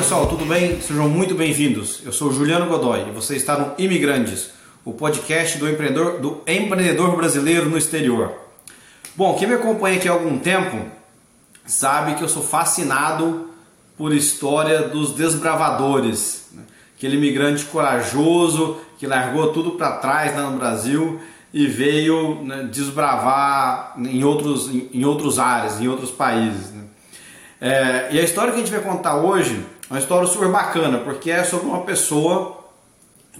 pessoal, tudo bem? Sejam muito bem-vindos. Eu sou Juliano Godoy e você está no Imigrantes, o podcast do empreendedor, do empreendedor brasileiro no exterior. Bom, quem me acompanha aqui há algum tempo sabe que eu sou fascinado por história dos desbravadores, né? aquele imigrante corajoso que largou tudo para trás lá no Brasil e veio né, desbravar em outros, em, em outros áreas, em outros países. Né? É, e a história que a gente vai contar hoje uma história super bacana, porque é sobre uma pessoa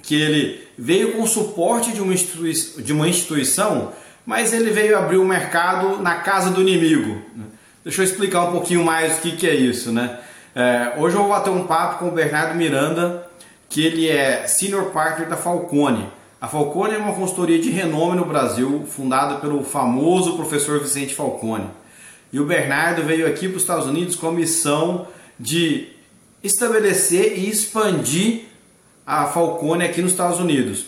que ele veio com o suporte de uma, de uma instituição, mas ele veio abrir o um mercado na casa do inimigo. Né? Deixa eu explicar um pouquinho mais o que, que é isso. Né? É, hoje eu vou bater um papo com o Bernardo Miranda, que ele é Senior Partner da Falcone. A Falcone é uma consultoria de renome no Brasil, fundada pelo famoso professor Vicente Falcone. E o Bernardo veio aqui para os Estados Unidos com a missão de estabelecer e expandir a Falcone aqui nos Estados Unidos.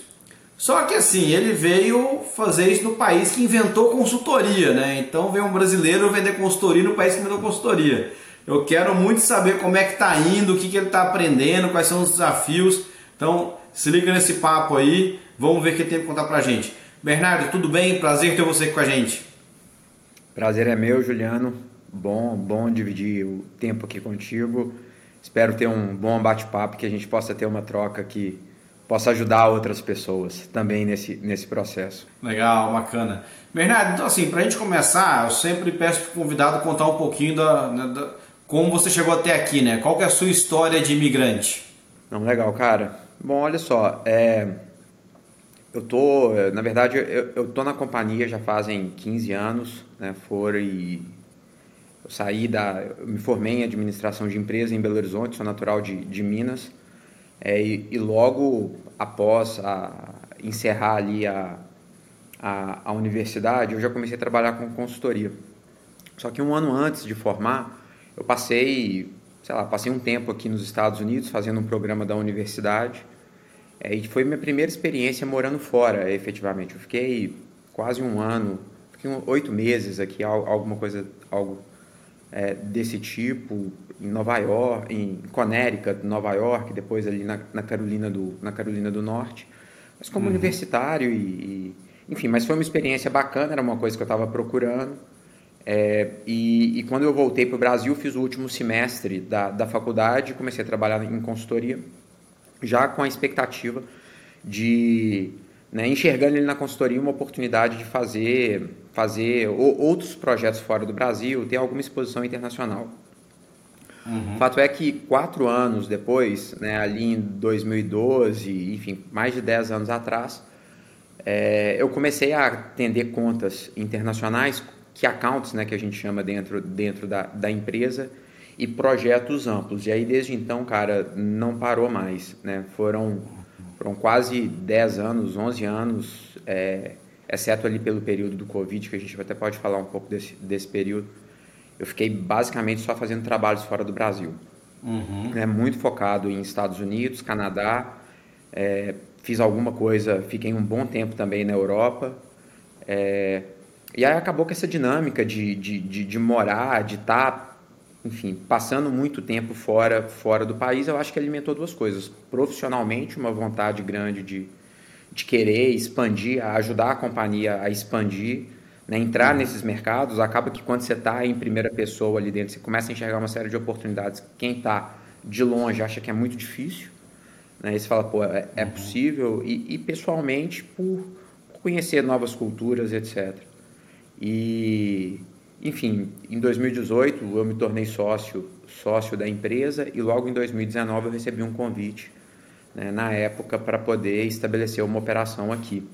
Só que assim, ele veio fazer isso no país que inventou consultoria, né? Então veio um brasileiro vender consultoria no país que inventou consultoria. Eu quero muito saber como é que está indo, o que, que ele está aprendendo, quais são os desafios. Então se liga nesse papo aí Vamos ver o que tem para contar para a gente. Bernardo, tudo bem? Prazer ter você aqui com a gente. Prazer é meu, Juliano. Bom, bom dividir o tempo aqui contigo. Espero ter um bom bate-papo, que a gente possa ter uma troca que possa ajudar outras pessoas também nesse, nesse processo. Legal, bacana. Bernardo, então assim, para a gente começar, eu sempre peço para o convidado contar um pouquinho da, né, da, como você chegou até aqui, né? Qual que é a sua história de imigrante? Não, legal, cara. Bom, olha só, é, eu tô, na verdade, eu, eu tô na companhia já fazem 15 anos, né? Foi eu saí da, eu me formei em administração de empresa em Belo Horizonte, sou natural de, de Minas, é, e, e, logo após a, encerrar ali a, a, a universidade, eu já comecei a trabalhar com consultoria. Só que um ano antes de formar, eu passei, sei lá, passei um tempo aqui nos Estados Unidos fazendo um programa da universidade é, e foi minha primeira experiência morando fora, efetivamente. Eu fiquei quase um ano, fiquei oito meses aqui, alguma coisa, algo é, desse tipo, em Nova York, em Connecticut, Nova York, depois ali na, na Carolina, do, na Carolina do Norte. Mas como uhum. universitário e, e, Enfim, mas foi uma experiência bacana, era uma coisa que eu estava procurando. É, e, e, quando eu voltei para o Brasil, fiz o último semestre da, da faculdade, comecei a trabalhar em consultoria já com a expectativa de né, enxergando ele na consultoria uma oportunidade de fazer, fazer outros projetos fora do Brasil, ter alguma exposição internacional. Uhum. O fato é que quatro anos depois, né, ali em 2012, enfim, mais de dez anos atrás, é, eu comecei a atender contas internacionais, que accounts, né, que a gente chama dentro, dentro da, da empresa, e projetos amplos. E aí, desde então, cara, não parou mais. Né? Foram, foram quase 10 anos, 11 anos, é, exceto ali pelo período do Covid, que a gente até pode falar um pouco desse, desse período. Eu fiquei basicamente só fazendo trabalhos fora do Brasil. Uhum. Né? Muito focado em Estados Unidos, Canadá. É, fiz alguma coisa, fiquei um bom tempo também na Europa. É, e aí acabou com essa dinâmica de, de, de, de morar, de estar tá enfim, passando muito tempo fora, fora do país, eu acho que alimentou duas coisas. Profissionalmente, uma vontade grande de, de querer expandir, ajudar a companhia a expandir, né, entrar nesses mercados. Acaba que quando você está em primeira pessoa ali dentro, você começa a enxergar uma série de oportunidades. Quem está de longe acha que é muito difícil. Né, e você fala, pô, é, é possível. E, e pessoalmente, por conhecer novas culturas, etc. E enfim, em 2018 eu me tornei sócio, sócio da empresa e logo em 2019 eu recebi um convite, né, na época, para poder estabelecer uma operação aqui.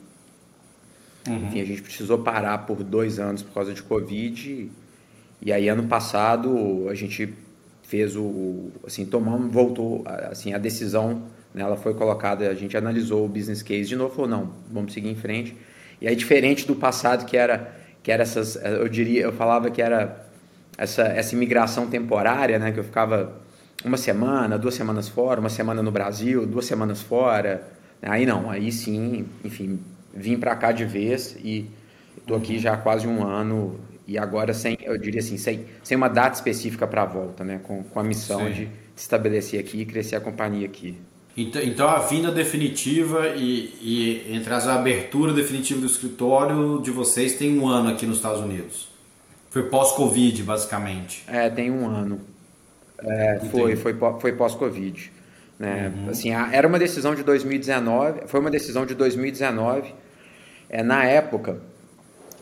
Uhum. Enfim, a gente precisou parar por dois anos por causa de Covid e aí ano passado a gente fez o, assim, tomamos, voltou, assim, a decisão, né, ela foi colocada, a gente analisou o business case de novo, falou, não, vamos seguir em frente. E aí, diferente do passado, que era que era essas, eu diria, eu falava que era essa, essa imigração temporária, né, que eu ficava uma semana, duas semanas fora, uma semana no Brasil, duas semanas fora. Aí não, aí sim, enfim, vim para cá de vez e estou aqui já há quase um ano e agora sem, eu diria assim, sem, sem uma data específica para a volta, né, com, com a missão de estabelecer aqui e crescer a companhia aqui. Então, então a vinda definitiva e, e entre as abertura definitiva do escritório de vocês tem um ano aqui nos Estados Unidos. Foi pós-Covid, basicamente. É, tem um ano. É, foi, foi, foi pós-Covid. Né? Uhum. Assim, era uma decisão de 2019, foi uma decisão de 2019. É, na época,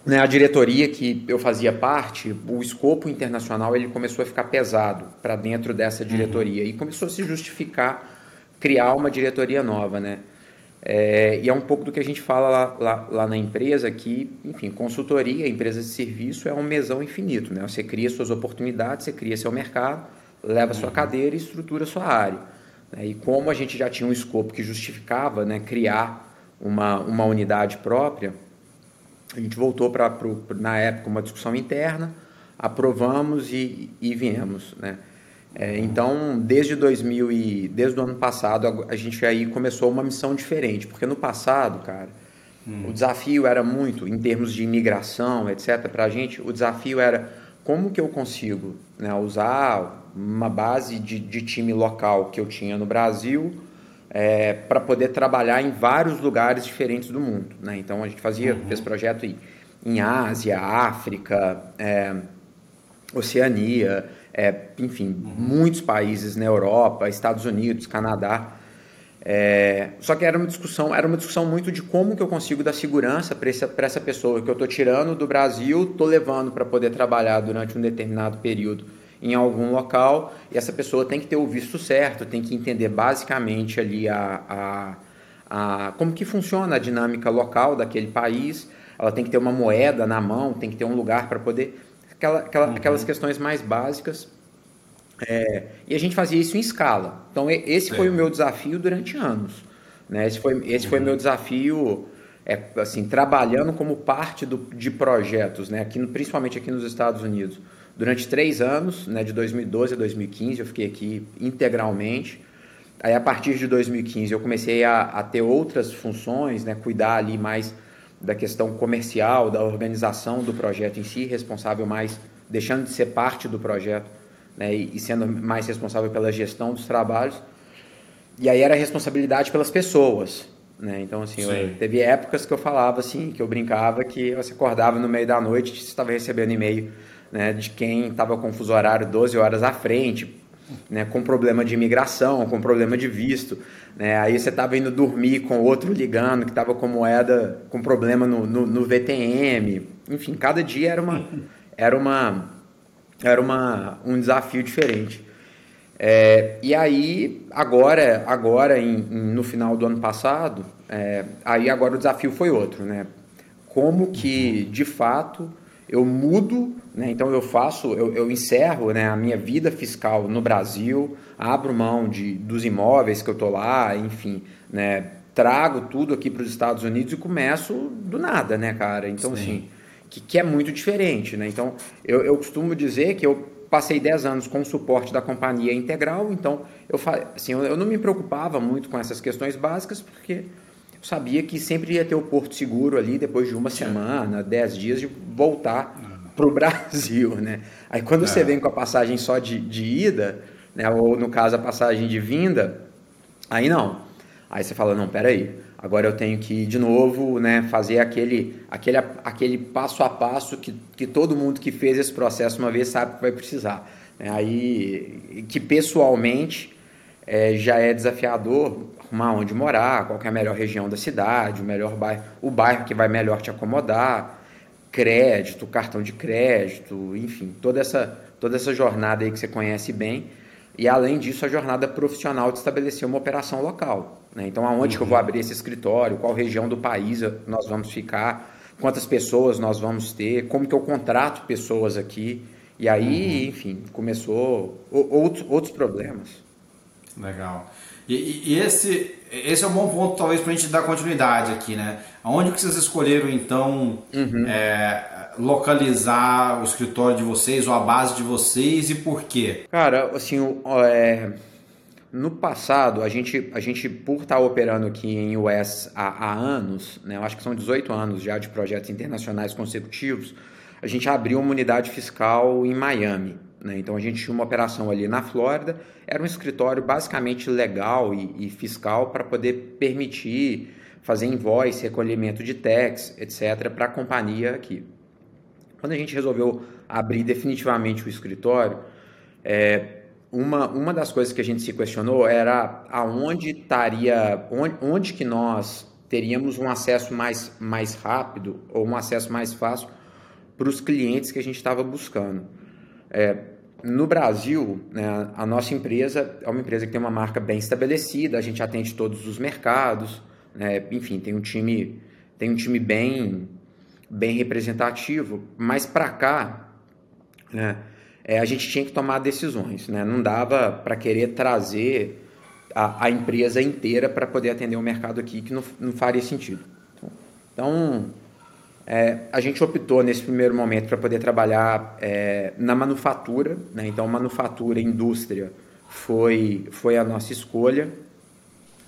né, a diretoria que eu fazia parte, o escopo internacional ele começou a ficar pesado para dentro dessa uhum. diretoria uhum. e começou a se justificar criar uma diretoria nova, né? É, e é um pouco do que a gente fala lá, lá, lá, na empresa, que, enfim, consultoria, empresa de serviço é um mesão infinito, né? Você cria suas oportunidades, você cria seu mercado, leva sua uhum. cadeira e estrutura sua área. Né? E como a gente já tinha um escopo que justificava né, criar uma, uma unidade própria, a gente voltou para, na época, uma discussão interna, aprovamos e, e viemos, né? É, então, desde 2000 e desde o ano passado, a, a, gente aí começou uma missão diferente, porque no passado, cara, hum. o desafio era muito em termos de imigração, etc. Para a gente, o desafio era como que eu consigo né, usar uma base de, de, time local que eu tinha no Brasil é, para poder trabalhar em vários lugares diferentes do mundo. Né? Então, a gente fazia uhum. fez projeto em, em Ásia, África, é, Oceania é, enfim, muitos países na Europa, Estados Unidos, Canadá. É, só que era uma discussão, era uma discussão muito de como que eu consigo dar segurança para essa, essa pessoa que eu estou tirando do Brasil, estou levando para poder trabalhar durante um determinado período em algum local e essa pessoa tem que ter o visto certo, tem que entender basicamente ali a, a, a como que funciona a dinâmica local daquele país, ela tem que ter uma moeda na mão, tem que ter um lugar para poder aquela, aquela, uhum. aquelas questões mais básicas. É, e a gente fazia isso em escala. Então, esse foi é. o meu desafio durante anos. Né? Esse foi, esse uhum. foi meu desafio, é, assim, trabalhando como parte do, de projetos, né? aqui, principalmente aqui nos Estados Unidos. Durante três anos, né, de 2012 a 2015, eu fiquei aqui integralmente. Aí, a partir de 2015, eu comecei a, a ter outras funções, né, cuidar ali mais da questão comercial, da organização do projeto em si, responsável mais, deixando de ser parte do projeto né, e, sendo mais responsável pela gestão dos trabalhos. E aí era responsabilidade pelas pessoas. Né? Então, assim, eu, teve épocas que eu falava assim, que eu brincava que você acordava no meio da noite e estava recebendo e-mail né, de quem estava com fuso horário 12 horas à frente, né, com problema de imigração, com problema de visto. Né, aí você estava indo dormir com outro ligando que estava com moeda, com problema no, no, no, VTM. Enfim, cada dia era uma, era uma, era uma, um desafio diferente. É, e aí, agora, agora em, em, no final do ano passado, é, aí agora o desafio foi outro, né? Como que, de fato, eu mudo, né? então eu faço, eu, eu encerro né, a minha vida fiscal no Brasil, abro mão de, dos imóveis que eu estou lá, enfim, né, trago tudo aqui para os Estados Unidos e começo do nada, né, cara? Então, Sim. assim, que, que é muito diferente, né? Então, eu, eu costumo dizer que eu passei 10 anos com o suporte da companhia integral, então eu, assim, eu, eu não me preocupava muito com essas questões básicas, porque sabia que sempre ia ter o Porto Seguro ali depois de uma semana, dez dias de voltar para o Brasil, né? Aí quando é. você vem com a passagem só de, de ida, né? Ou no caso a passagem de vinda, aí não. Aí você fala, não, peraí, agora eu tenho que ir de novo, né? Fazer aquele, aquele, aquele passo a passo que, que todo mundo que fez esse processo uma vez sabe que vai precisar. Né? Aí que pessoalmente é, já é desafiador arrumar onde morar, qual é a melhor região da cidade, o melhor bairro, o bairro que vai melhor te acomodar, crédito, cartão de crédito, enfim, toda essa, toda essa jornada aí que você conhece bem. E além disso, a jornada profissional de estabelecer uma operação local. Né? Então, aonde uhum. que eu vou uhum. abrir esse escritório, qual região do país nós vamos ficar, quantas pessoas nós vamos ter, como que eu contrato pessoas aqui. E aí, uhum. enfim, começou outros, outros problemas. Legal. E, e, esse, esse é um bom ponto, talvez, para a gente dar continuidade aqui, né? Aonde que vocês escolheram, então, uhum. é, localizar o escritório de vocês ou a base de vocês e por quê? Cara, assim, é, no passado, a gente, a gente, por estar operando aqui em US há, há anos, né? Eu acho que são 18 anos já de projetos internacionais consecutivos, a gente abriu uma unidade fiscal em Miami, Né? Então a gente tinha uma operação ali na Flórida, era um escritório basicamente legal e, e fiscal para poder permitir fazer invoice, recolhimento de tax, etc., para a companhia aqui. Quando a gente resolveu abrir definitivamente o escritório, é, uma, uma das coisas que a gente se questionou era aonde estaria, onde, onde que nós teríamos um acesso mais, mais rápido ou um acesso mais fácil para os clientes que a gente estava buscando. É, no Brasil, né, a nossa empresa é uma empresa que tem uma marca bem estabelecida, a gente atende todos os mercados, né, enfim, tem um time, tem um time bem, bem representativo, mas para cá, né, é, a gente tinha que tomar decisões, né, não dava para querer trazer a, a empresa inteira para poder atender o mercado aqui, que não, não faria sentido. Então, é, a gente optou nesse primeiro momento para poder trabalhar é, na manufatura, né? então manufatura, indústria foi, foi a nossa escolha.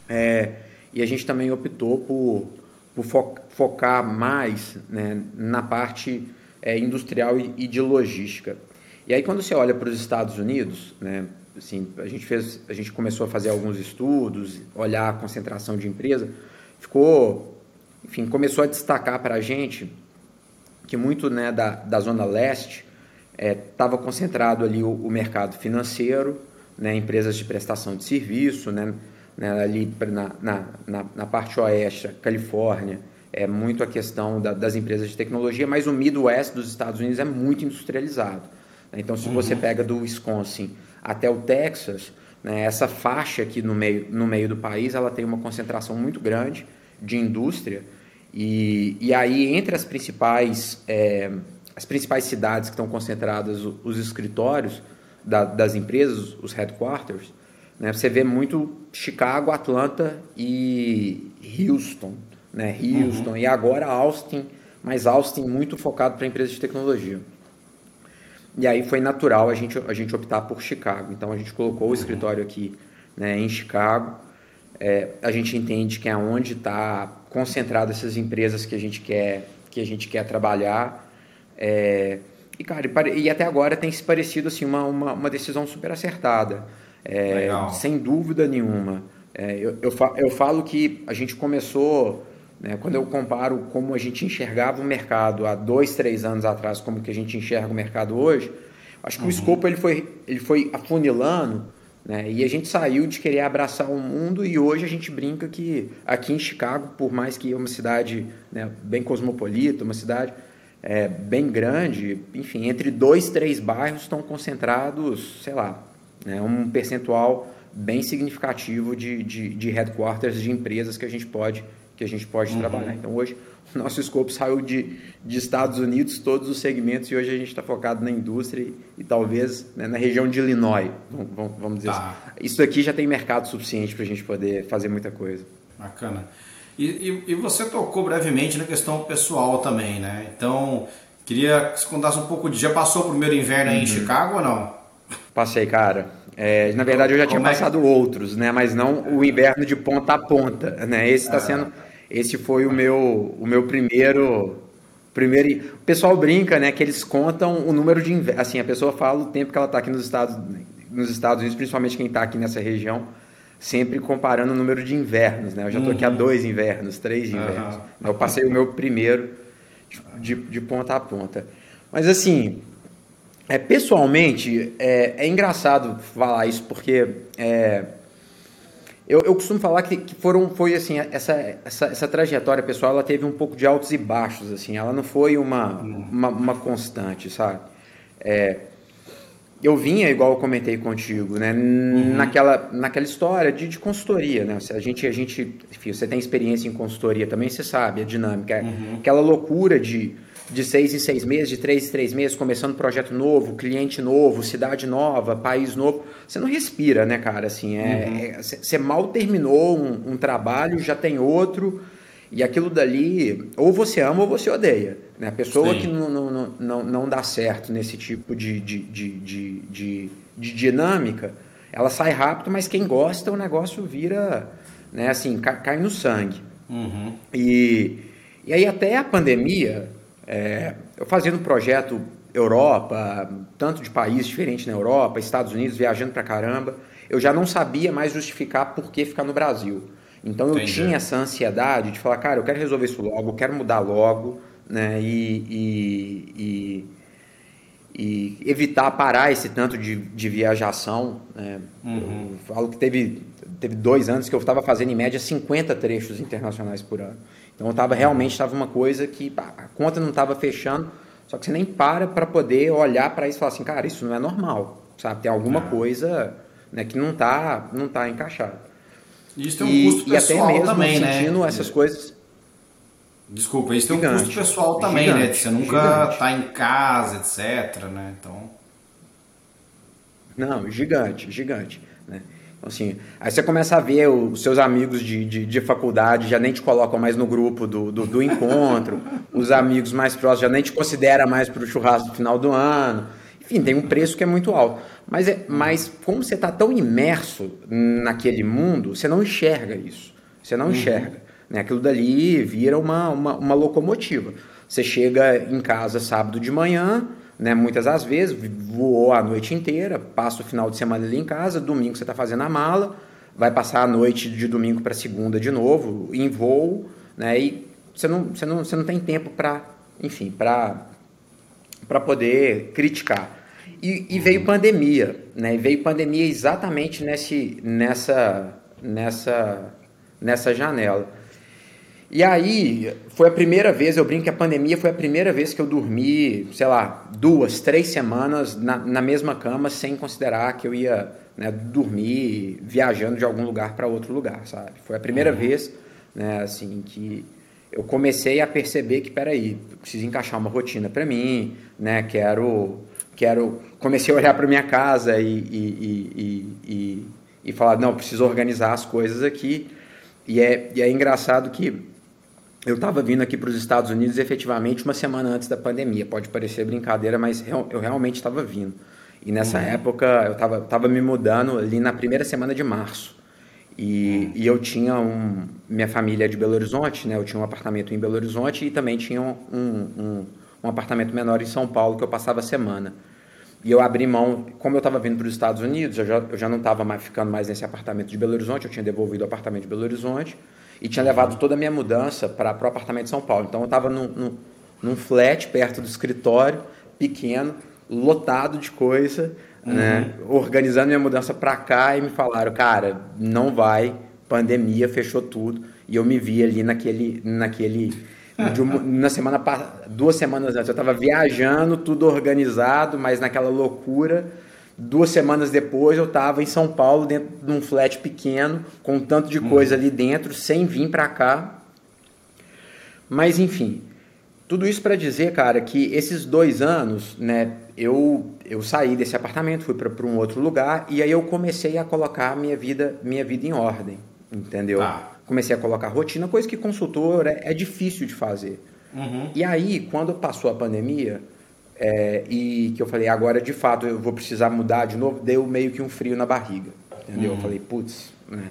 É, e a gente também optou por, por fo focar mais né, na parte é, industrial e, e, de logística. E aí quando você olha para os Estados Unidos, né, assim, a gente fez, a gente começou a fazer alguns estudos, olhar a concentração de empresa, ficou, enfim, começou a destacar para a gente que muito né, da, da zona leste estava é, concentrado ali o, o, mercado financeiro, né, empresas de prestação de serviço, né, né, ali na, na, na, na, parte oeste, Califórnia, é muito a questão da, das empresas de tecnologia, mas o Midwest dos Estados Unidos é muito industrializado. Né? Então, se uhum. você pega do Wisconsin até o Texas, né, essa faixa aqui no meio, no meio do país, ela tem uma concentração muito grande de indústria. E, e aí, entre as principais, é, as principais cidades que estão concentradas os, os escritórios da, das empresas, os headquarters, né, você vê muito Chicago, Atlanta e Houston. Né, Houston uhum. e agora Austin, mas Austin muito focado para empresas de tecnologia. E aí foi natural a gente, a gente optar por Chicago. Então a gente colocou o escritório aqui né, em Chicago. É, a gente entende que é onde está concentrado essas empresas que a gente quer, que a gente quer trabalhar. É, e, cara, e até agora tem se parecido assim, uma, uma, uma decisão super acertada. É, sem dúvida nenhuma. É, eu, eu, eu falo que a gente começou né? Quando eu comparo como a gente enxergava o mercado há dois, três anos atrás, como que a gente enxerga o mercado hoje, acho que uhum. o escopo ele foi, ele foi afunilando né? e a gente saiu de querer abraçar o mundo e hoje a gente brinca que aqui em Chicago, por mais que é uma cidade né, bem cosmopolita, uma cidade é, bem grande, enfim, entre dois, três bairros estão concentrados, sei lá, né, um percentual bem significativo de, de, de headquarters de empresas que a gente pode que a gente pode uhum. trabalhar. Então hoje nosso escopo saiu de, de Estados Unidos, todos os segmentos, e hoje a gente está focado na indústria e, e talvez né, na região de Illinois, vamos, vamos dizer tá. assim. Isso aqui já tem mercado suficiente para a gente poder fazer muita coisa. Bacana. E, e, e, você tocou brevemente na questão pessoal também, né? Então, queria que você contasse um pouco de. Já passou o primeiro inverno aí uhum. em Chicago ou não? Passei, cara. É, na verdade, eu já tinha é passado outros, né? Mas não o inverno de ponta a ponta, né? Esse está ah. sendo esse foi o meu, o meu primeiro, primeiro. O pessoal brinca, né? Que eles contam o número de invernos. Assim, a pessoa fala o tempo que ela está aqui nos Estados, nos Estados Unidos, principalmente quem está aqui nessa região, sempre comparando o número de invernos, né? Eu já estou aqui há uhum. dois invernos, três invernos. Uhum. Eu passei o meu primeiro de, de ponta a ponta. Mas assim, é, pessoalmente, é, é engraçado falar isso porque é, eu, eu costumo falar que, que, foram, foi assim, essa, essa, essa trajetória pessoal, ela teve um pouco de altos e baixos, assim, ela não foi uma, uma, uma constante, sabe? É, eu vinha, igual eu comentei contigo, né, uhum. naquela, naquela história de, de consultoria, né? A gente, a gente, enfim, você tem experiência em consultoria também, você sabe a dinâmica, uhum. aquela loucura de de seis em seis meses, de três em três meses, começando projeto novo, cliente novo, cidade nova, país novo. Você não respira, né, cara? Assim, é, uhum. é você mal terminou um, um, trabalho, já tem outro, e aquilo dali, ou você ama ou você odeia. Né? A pessoa Sim. que não, não, não, não dá certo nesse tipo de, de, de, de, de, de dinâmica, ela sai rápido, mas quem gosta, o negócio vira, né, assim, cai, cai no sangue. Uhum. E, e aí até a pandemia, é, eu fazendo um projeto Europa, tanto de países diferentes na Europa, Estados Unidos, viajando pra caramba, eu já não sabia mais justificar por que ficar no Brasil. Então eu Entendi. tinha essa ansiedade de falar, cara, eu quero resolver isso logo, eu quero mudar logo, né? E, e, e, e evitar parar esse tanto de, de viajação. Né? Uhum. Eu falo que teve, teve dois anos que eu estava fazendo em média 50 trechos internacionais por ano. Então eu tava, realmente estava uma coisa que a conta não estava fechando, só que você nem para para poder olhar para isso e falar assim, cara, isso não é normal, sabe? Tem alguma coisa né, que não está não tá encaixado. Isso tem um custo pessoal e até mesmo também, né? sentindo essas coisas. Desculpa, isso tem um custo pessoal também, né? gigante, né? Você nunca está em casa, etc, né? Então... Não, gigante, gigante. Né? Assim, aí você começa a ver os seus amigos de, de, de faculdade já nem te colocam mais no grupo do, do, do encontro, os amigos mais próximos já nem te considera mais para o churrasco do final do ano. Enfim, tem um preço que é muito alto. Mas, é, mas como você está tão imerso naquele mundo, você não enxerga isso. Você não uhum. enxerga. Né? Aquilo dali vira uma, uma, uma, locomotiva. Você chega em casa sábado de manhã, né? muitas das vezes, voou a noite inteira, passa o final de semana ali em casa, domingo você está fazendo a mala, vai passar a noite de domingo para segunda de novo, em voo, né? e você não, você não, você não tem tempo para, enfim, para poder criticar. E, e, veio pandemia, né? E veio pandemia exatamente nesse, nessa, nessa, nessa janela. E aí, foi a primeira vez, eu brinco que a pandemia foi a primeira vez que eu dormi, sei lá, duas, três semanas na, na mesma cama, sem considerar que eu ia né, dormir viajando de algum lugar para outro lugar, sabe? Foi a primeira uhum. vez, né, assim, que eu comecei a perceber que, peraí, preciso encaixar uma rotina para mim, né? Quero quero comecei a olhar para minha casa e, e, e, e, e falar não preciso organizar as coisas aqui e é, e é engraçado que eu estava vindo aqui para os Estados Unidos efetivamente uma semana antes da pandemia. Pode parecer brincadeira mas eu realmente estava vindo. E nessa uhum. época eu estava tava me mudando ali na primeira semana de março. E, e, eu tinha um minha família é de Belo Horizonte né? Eu tinha um apartamento em Belo Horizonte e também tinha um, um, um apartamento menor em São Paulo que eu passava a semana. E eu abri mão, como eu estava vindo para os Estados Unidos, eu já, eu já não estava mais ficando mais nesse apartamento de Belo Horizonte, eu tinha devolvido o apartamento de Belo Horizonte e tinha levado toda a minha mudança para o apartamento de São Paulo. Então eu estava num, num, num, flat perto do escritório, pequeno, lotado de coisa, uhum. né, organizando minha mudança para cá e me falaram, cara, não vai, pandemia, fechou tudo. E eu me vi ali naquele, naquele uma, na semana duas semanas antes eu estava viajando, tudo organizado, mas naquela loucura. Duas semanas depois eu estava em São Paulo, dentro de um flat pequeno, com um tanto de coisa ali dentro, sem vir para cá. Mas enfim, tudo isso para dizer, cara, que esses dois anos, né, eu, eu saí desse apartamento, fui para um outro lugar e aí eu comecei a colocar minha vida, minha vida em ordem, entendeu? Ah comecei a colocar rotina, coisa que consultor é, é difícil de fazer. Uhum. E aí, quando passou a pandemia, é, e que eu falei, agora de fato eu vou precisar mudar de novo, deu meio que um frio na barriga. Entendeu? Uhum. Eu falei, putz, né?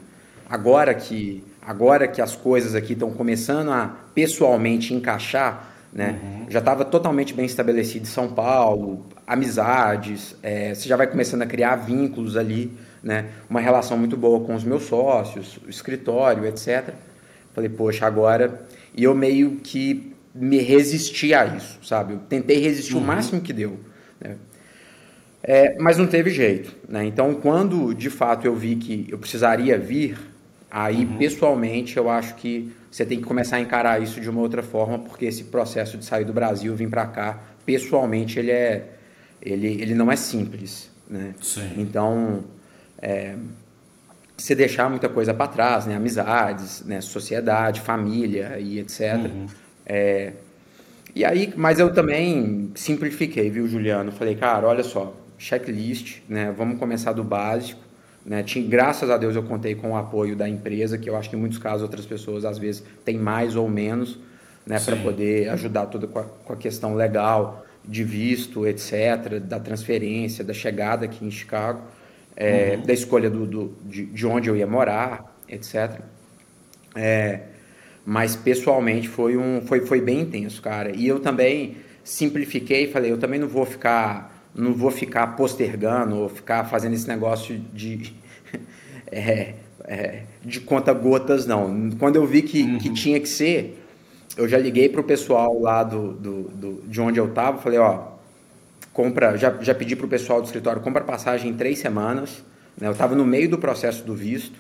agora, que, agora que as coisas aqui estão começando a pessoalmente encaixar, né? Uhum. Já estava totalmente bem estabelecido em São Paulo, amizades, é, você já vai começando a criar vínculos ali né? Uma relação muito boa com os meus sócios, o escritório, etc. Falei, poxa, agora. E eu meio que me resisti a isso, sabe? Eu tentei resistir uhum. o máximo que deu. Né? É, mas não teve jeito. Né? Então, quando de fato eu vi que eu precisaria vir, aí uhum. pessoalmente eu acho que você tem que começar a encarar isso de uma outra forma, porque esse processo de sair do Brasil, vir para cá, pessoalmente ele é, ele, ele não é simples, né? Sim. Então é, se deixar muita coisa para trás, né? Amizades, né? Sociedade, família e etc. Uhum. É, e aí, mas eu também simplifiquei, viu, Juliano? Falei, cara, olha só, checklist, né? Vamos começar do básico. Né? Tinha, graças a Deus eu contei com o apoio da empresa, que eu acho que em muitos casos outras pessoas às vezes têm mais ou menos, né? Para poder ajudar toda com a, com a questão legal de visto, etc., da transferência, da chegada aqui em Chicago é, uhum. da escolha do, do de, de, onde eu ia morar, etc. É, mas pessoalmente foi, um, foi, foi bem intenso, cara. E eu também simplifiquei e falei, eu também não vou ficar não vou ficar postergando ou ficar fazendo esse negócio de é, é, de conta gotas não. Quando eu vi que, uhum. que tinha que ser, eu já liguei para o pessoal lá do, do, do, de onde eu estava, falei, ó, compra, já, já pedi para o pessoal do escritório, compra passagem em três semanas. Né? Eu estava no meio do processo do visto,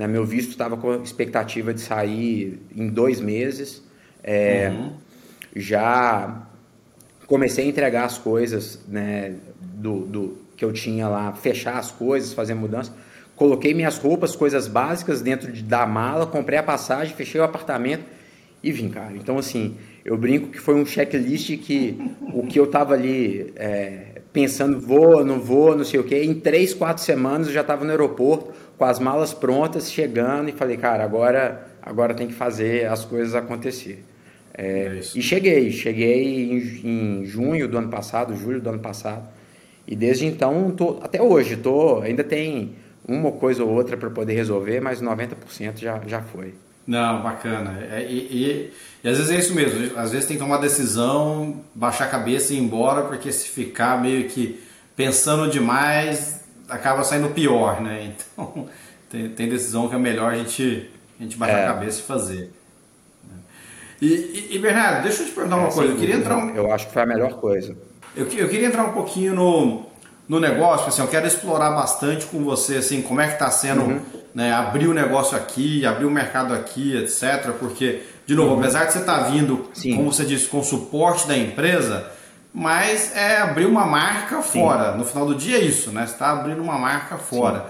né? meu visto estava com expectativa de sair em dois meses. É, uhum. Já comecei a entregar as coisas né, do, do que eu tinha lá, fechar as coisas, fazer mudança. Coloquei minhas roupas, coisas básicas dentro de, da mala, comprei a passagem, fechei o apartamento e vim, cara. Então, assim, eu brinco que foi um checklist que o que eu tava ali é, pensando, vou, não vou, não sei o quê, em três, quatro semanas eu já estava no aeroporto, com as malas prontas, chegando e falei, cara, agora, agora tem que fazer as coisas acontecer. É, é e cheguei, cheguei em, em, junho do ano passado, julho do ano passado, e desde então, tô, até hoje, tô, ainda tem uma coisa ou outra para poder resolver, mas 90% já, já foi. Não, bacana. É, e, e, e, às vezes é isso mesmo. Às vezes tem que tomar decisão, baixar a cabeça e ir embora, porque se ficar meio que pensando demais, acaba saindo pior, né? Então tem, tem decisão que é melhor a gente, a gente baixar é. a cabeça e fazer. E, e, Bernardo, deixa eu te perguntar uma é, coisa. Eu queria entrar um... Eu acho que foi a melhor coisa. Eu, eu queria entrar um pouquinho no, no negócio, assim, eu quero explorar bastante com você, assim, como é que está sendo uhum. né, abrir o negócio aqui, abrir o mercado aqui, etc. Porque, de novo, uhum. apesar de você estar tá vindo, Sim. como você disse, com o suporte da empresa, mas é abrir uma marca Sim. fora. No final do dia é isso, né? Você está abrindo uma marca fora. Sim.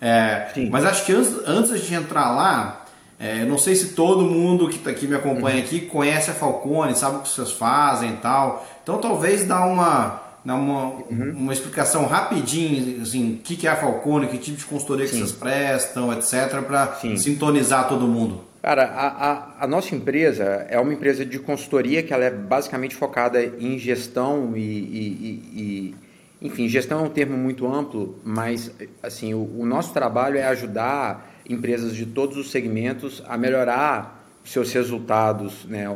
É, mas acho que antes, antes de entrar lá, é, não sei se todo mundo que, tá, aqui me acompanha uhum. aqui conhece a Falcone, sabe o que vocês fazem e tal. Então talvez dá uma, dá uma, uhum. uma explicação rapidinho, assim, o que, que é a Falcone, que tipo de consultoria Sim. que vocês prestam, etc., para sintonizar todo mundo. Cara, a, a, a, nossa empresa é uma empresa de consultoria que ela é basicamente focada em gestão e, e, e enfim, gestão é um termo muito amplo, mas assim o, o nosso trabalho é ajudar empresas de todos os segmentos a melhorar seus resultados, né,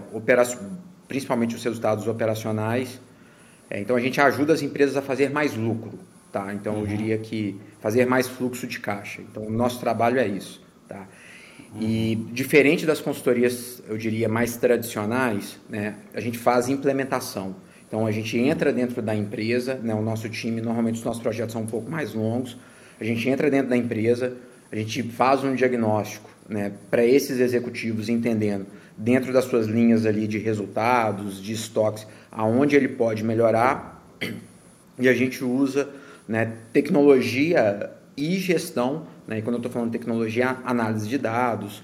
principalmente os resultados operacionais. É, então a gente ajuda as empresas a fazer mais lucro, tá? Então uhum. eu diria que fazer mais fluxo de caixa. Então o nosso trabalho é isso, tá? E diferente das consultorias, eu diria mais tradicionais, né, a gente faz implementação. Então a gente entra dentro da empresa, né, o nosso time, normalmente os nossos projetos são um pouco mais longos. A gente entra dentro da empresa, a gente faz um diagnóstico né, para esses executivos, entendendo dentro das suas linhas ali de resultados, de estoques, aonde ele pode melhorar. E a gente usa né, tecnologia e gestão, né, e quando eu estou falando de tecnologia, análise de dados,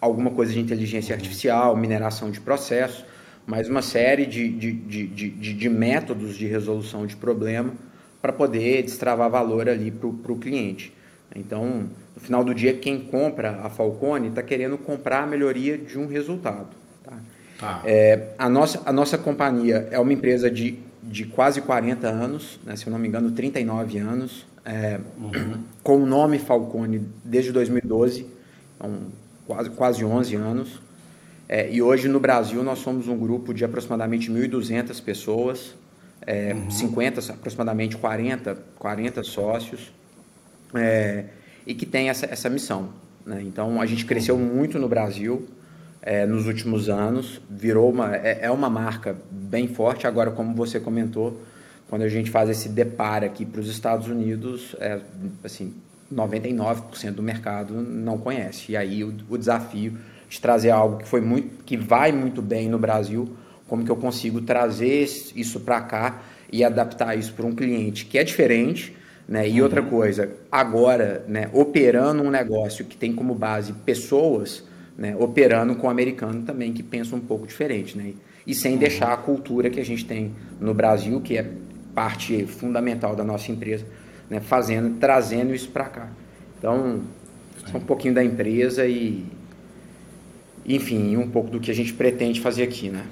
alguma coisa de inteligência artificial, mineração de processos, mas uma série de, de, de, de, de métodos de resolução de problema para poder destravar valor ali para o cliente. Então, no final do dia, quem compra a Falcone está querendo comprar a melhoria de um resultado. Tá? Tá. É, a, nossa, a nossa companhia é uma empresa de, de quase 40 anos, né, se eu não me engano, 39 anos, é, uhum. com o nome Falcone desde 2012, então quase, quase 11 anos. É, e hoje no Brasil nós somos um grupo de aproximadamente 1.200 pessoas, é, uhum. 50, aproximadamente 40, 40 sócios é, e que tem essa, essa missão. Né? Então a gente cresceu muito no Brasil é, nos últimos anos, virou uma, é, é, uma marca bem forte. Agora, como você comentou, quando a gente faz esse deparo aqui para os Estados Unidos, é, assim, 99% do mercado não conhece. E aí o, o desafio de trazer algo que foi muito, que vai muito bem no Brasil, como que eu consigo trazer isso para cá e adaptar isso para um cliente que é diferente, né? E uhum. outra coisa, agora, né, operando um negócio que tem como base pessoas, né, operando com o americano também, que pensa um pouco diferente. Né? E sem uhum. deixar a cultura que a gente tem no Brasil, que é parte fundamental da nossa empresa, né, fazendo, trazendo isso para cá. Então, é um pouquinho da empresa e, enfim, um pouco do que a gente pretende fazer aqui, né?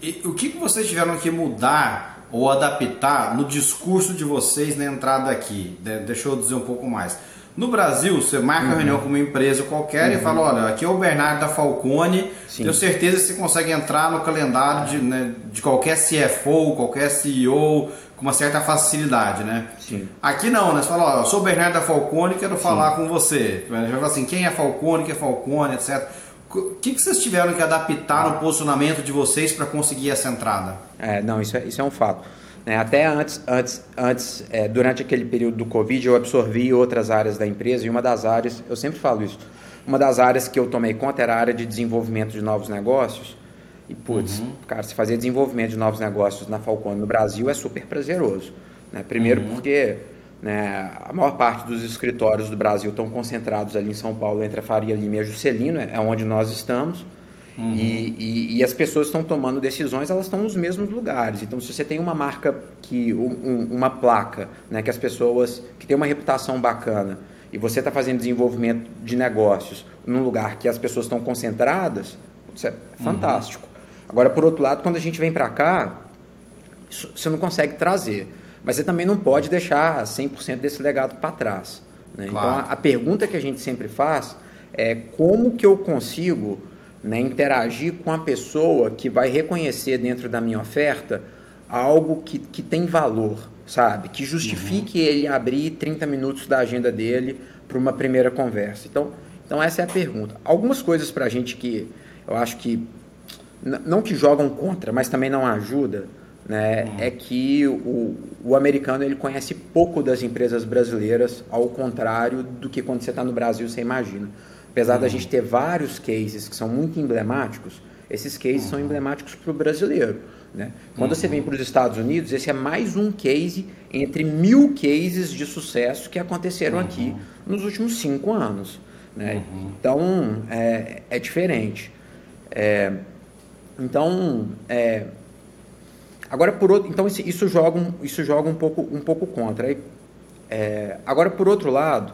E, e, o que vocês tiveram que mudar ou adaptar no discurso de vocês na entrada aqui? De, deixa eu dizer um pouco mais. No Brasil, você marca uhum. reunião com uma empresa qualquer uhum. e fala, olha, aqui é o Bernardo da Falcone, Sim. tenho certeza que você consegue entrar no calendário de, né, de qualquer CFO, qualquer CEO, com uma certa facilidade, né? Sim. Aqui não, né? Você fala, ó, eu sou o Bernardo da Falcone, quero Sim. falar com você. Já fala assim, quem é Falcone, quem é Falcone, etc. O que, que vocês tiveram que adaptar no posicionamento de vocês para conseguir essa entrada? É, não, isso é, isso é um fato. Né? Até antes, antes, antes é, durante aquele período do Covid, eu absorvi outras áreas da empresa e uma das áreas, eu sempre falo isso, uma das áreas que eu tomei conta era a área de desenvolvimento de novos negócios. E, putz, uhum. cara, se fazer desenvolvimento de novos negócios na Falcone no Brasil é super prazeroso. Né? Primeiro uhum. porque né, a maior parte dos escritórios do Brasil estão concentrados ali em São Paulo, entre a Faria Lima e a Juscelino, é onde nós estamos. Uhum. E, e, e, as pessoas estão tomando decisões, elas estão nos mesmos lugares. Então, se você tem uma marca que, um, uma placa, né, que as pessoas, que tem uma reputação bacana, e você está fazendo desenvolvimento de negócios num lugar que as pessoas estão concentradas, isso é uhum. fantástico. Agora, por outro lado, quando a gente vem para cá, isso, você não consegue trazer. Mas você também não pode deixar 100% desse legado para trás. Né? Claro. Então, a, a pergunta que a gente sempre faz é como que eu consigo né, interagir com a pessoa que vai reconhecer dentro da minha oferta algo que, que tem valor, sabe? Que justifique uhum. ele abrir 30 minutos da agenda dele para uma primeira conversa. Então, então essa é a pergunta. Algumas coisas para a gente que eu acho que não que jogam contra, mas também não ajuda, né, uhum. é que o, o americano ele conhece pouco das empresas brasileiras, ao contrário do que quando você está no Brasil você imagina. Apesar uhum. da gente ter vários cases que são muito emblemáticos, esses cases uhum. são emblemáticos para o brasileiro. Né? Quando uhum. você vem para os Estados Unidos, esse é mais um case entre mil cases de sucesso que aconteceram uhum. aqui nos últimos cinco anos. Né? Uhum. Então, é, é diferente. É, então, é, agora por outro, então isso, joga, um, isso joga um pouco, um pouco contra. É, agora, por outro lado,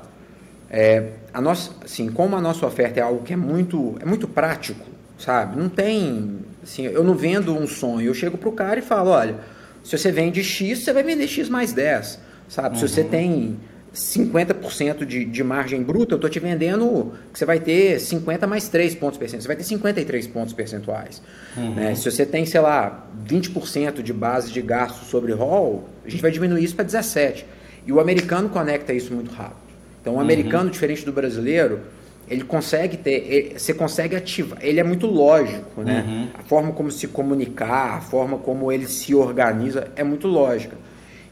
é, a nossa, assim, como a nossa oferta é algo que é muito, é muito prático, sabe? Não tem, assim, eu não vendo um sonho. Eu chego pro cara e falo, olha, se você vende X, você vai vender X mais 10, sabe? Uhum. Se você uhum. tem 50% de, de margem bruta, eu estou te vendendo que você vai ter 50 mais 3 pontos percentuais. Você vai ter 53 pontos percentuais. Uhum. Né? Se você tem, sei lá, 20% de base de gasto sobre roll, a gente vai diminuir isso para 17. E o americano conecta isso muito rápido. Então, o americano, uhum. diferente do brasileiro, ele consegue ter, ele, você consegue ativar, ele é muito lógico, né? Uhum. A forma como se comunicar, a forma como ele se organiza é muito lógica.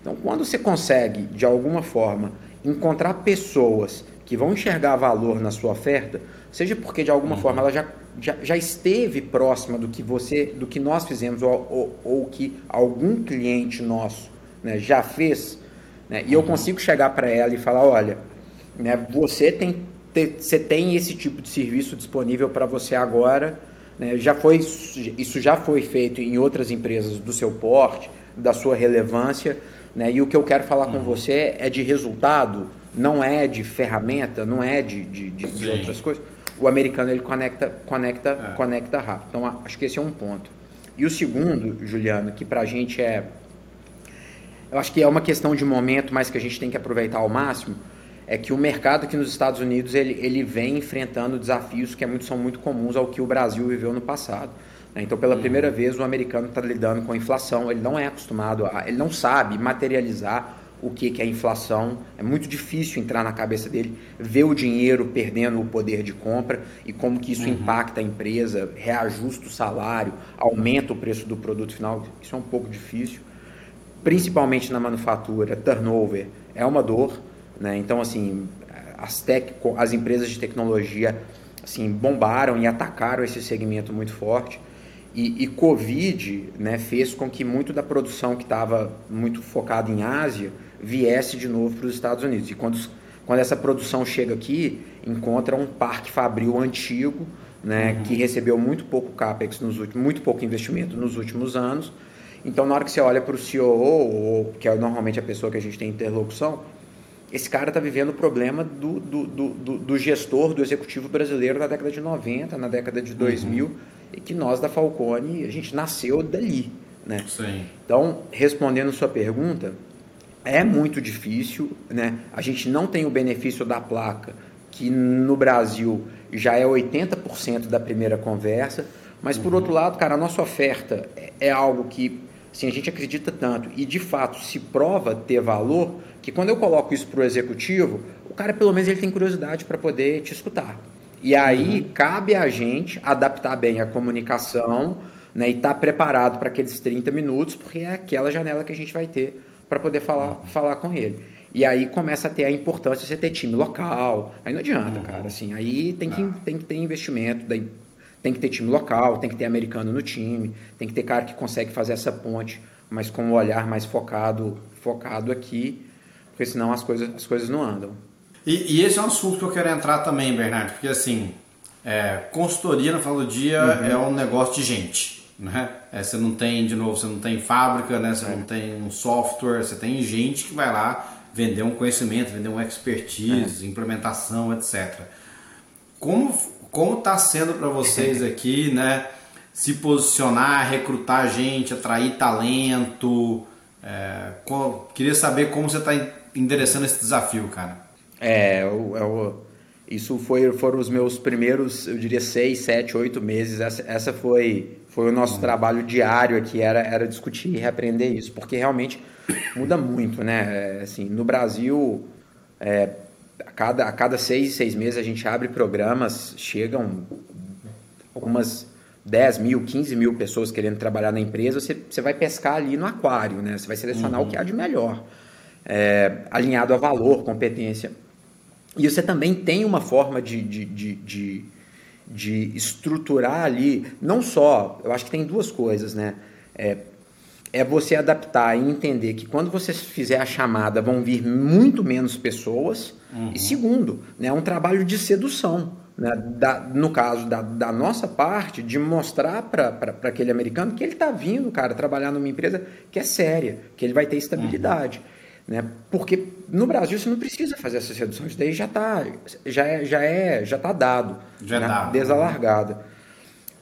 Então, quando você consegue, de alguma forma, encontrar pessoas que vão enxergar valor na sua oferta, seja porque de alguma uhum. forma ela já, já, já, esteve próxima do que você, do que nós fizemos ou, ou, ou que algum cliente nosso né, já fez, né, e eu uhum. consigo chegar para ela e falar, olha, né, você tem você tem esse tipo de serviço disponível para você agora. Né, já foi, isso já foi feito em outras empresas do seu porte, da sua relevância. Né? E o que eu quero falar uhum. com você é de resultado, não é de ferramenta, não é de, de, de, de outras coisas. O americano ele conecta, conecta, é. conecta rápido. Então acho que esse é um ponto. E o segundo, Juliano, que para a gente é. Eu acho que é uma questão de momento, mas que a gente tem que aproveitar ao máximo, é que o mercado aqui nos Estados Unidos ele, ele vem enfrentando desafios que é muito, são muito comuns ao que o Brasil viveu no passado. Né? Então, pela uhum. primeira vez, o americano está lidando com a inflação. Ele não é acostumado, a, ele não sabe materializar o que, que é inflação. É muito difícil entrar na cabeça dele, ver o dinheiro perdendo o poder de compra e como que isso uhum. impacta a empresa, reajusta o salário, aumenta o preço do produto final. Isso é um pouco difícil. Principalmente na manufatura, turnover é uma dor. Né? Então, assim, as, as empresas de tecnologia assim, bombaram e atacaram esse segmento muito forte. E, e Covid né, fez com que muito da produção que estava muito focada em Ásia viesse de novo para os Estados Unidos. E quando, quando essa produção chega aqui, encontra um parque fabril antigo, né, uhum. que recebeu muito pouco capex nos últimos, muito pouco investimento nos últimos anos. Então, na hora que você olha para o CEO, que é normalmente a pessoa que a gente tem interlocução, esse cara está vivendo o problema do, do, do, do, gestor, do executivo brasileiro na década de 90, na década de 2000. Uhum e que nós da Falcone, a gente nasceu dali. Né? Sim. Então, respondendo sua pergunta, é muito difícil, né? A gente não tem o benefício da placa, que no Brasil já é 80% da primeira conversa, mas por outro lado, cara, a nossa oferta é, é algo que assim, a gente acredita tanto e de fato se prova ter valor, que quando eu coloco isso para o executivo, o cara pelo menos ele tem curiosidade para poder te escutar. E aí uhum. cabe a gente adaptar bem a comunicação né, e estar tá preparado para aqueles 30 minutos, porque é aquela janela que a gente vai ter para poder falar, uhum. falar com ele. E aí começa a ter a importância de você ter time local. Aí não adianta, uhum. cara. Assim, aí tem que, tem que ter investimento, tem que ter time local, tem que ter americano no time, tem que ter cara que consegue fazer essa ponte, mas com um olhar mais focado, focado aqui, porque senão as coisas, as coisas não andam. E, e esse é um assunto que eu quero entrar também, Bernardo, porque assim, é, consultoria no final do dia uhum. é um negócio de gente. Né? É, você não tem, de novo, você não tem fábrica, né? você é. não tem um software, você tem gente que vai lá vender um conhecimento, vender um expertise, é. implementação, etc. Como como está sendo para vocês aqui, né? Se posicionar, recrutar gente, atrair talento. É, queria saber como você está endereçando esse desafio, cara. É, eu, eu, isso foi, foram os meus primeiros, eu diria, seis, sete, oito meses. Essa, essa foi, foi o nosso uhum. trabalho diário aqui, era, era discutir e reaprender isso, porque realmente muda muito, né? É, assim, no Brasil, é, a cada, a cada seis, seis meses a gente abre programas, chegam algumas 10 mil, 15 mil pessoas querendo trabalhar na empresa, você, você vai pescar ali no aquário, né? Você vai selecionar uhum. o que há de melhor, é, alinhado a valor, competência. E você também tem uma forma de, de, de, de, de estruturar ali, não só, eu acho que tem duas coisas, né? É, é você adaptar e entender que quando você fizer a chamada vão vir muito menos pessoas. Uhum. E segundo, né, é um trabalho de sedução. Né, da, no caso da, da, nossa parte, de mostrar para aquele americano que ele está vindo, cara, trabalhar numa empresa que é séria, que ele vai ter estabilidade. Uhum. Né? Porque no Brasil você não precisa fazer essa sedução, isso daí já está já é, já é, já tá dado, já né? dado. desalargado.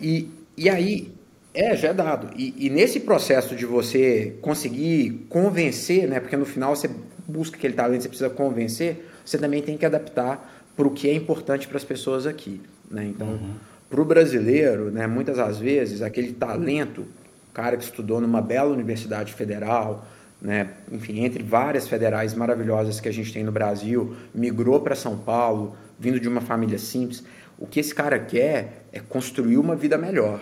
E, e aí é, já é dado. E, e, nesse processo de você conseguir convencer, né, porque no final você busca aquele talento, você precisa convencer, você também tem que adaptar para o que é importante para as pessoas aqui. Né? Então, uhum. para o brasileiro, né, muitas das vezes, aquele talento, o cara que estudou numa bela universidade federal, né, enfim, entre várias federais maravilhosas que a gente tem no Brasil, migrou para São Paulo, vindo de uma família simples, o que esse cara quer é construir uma vida melhor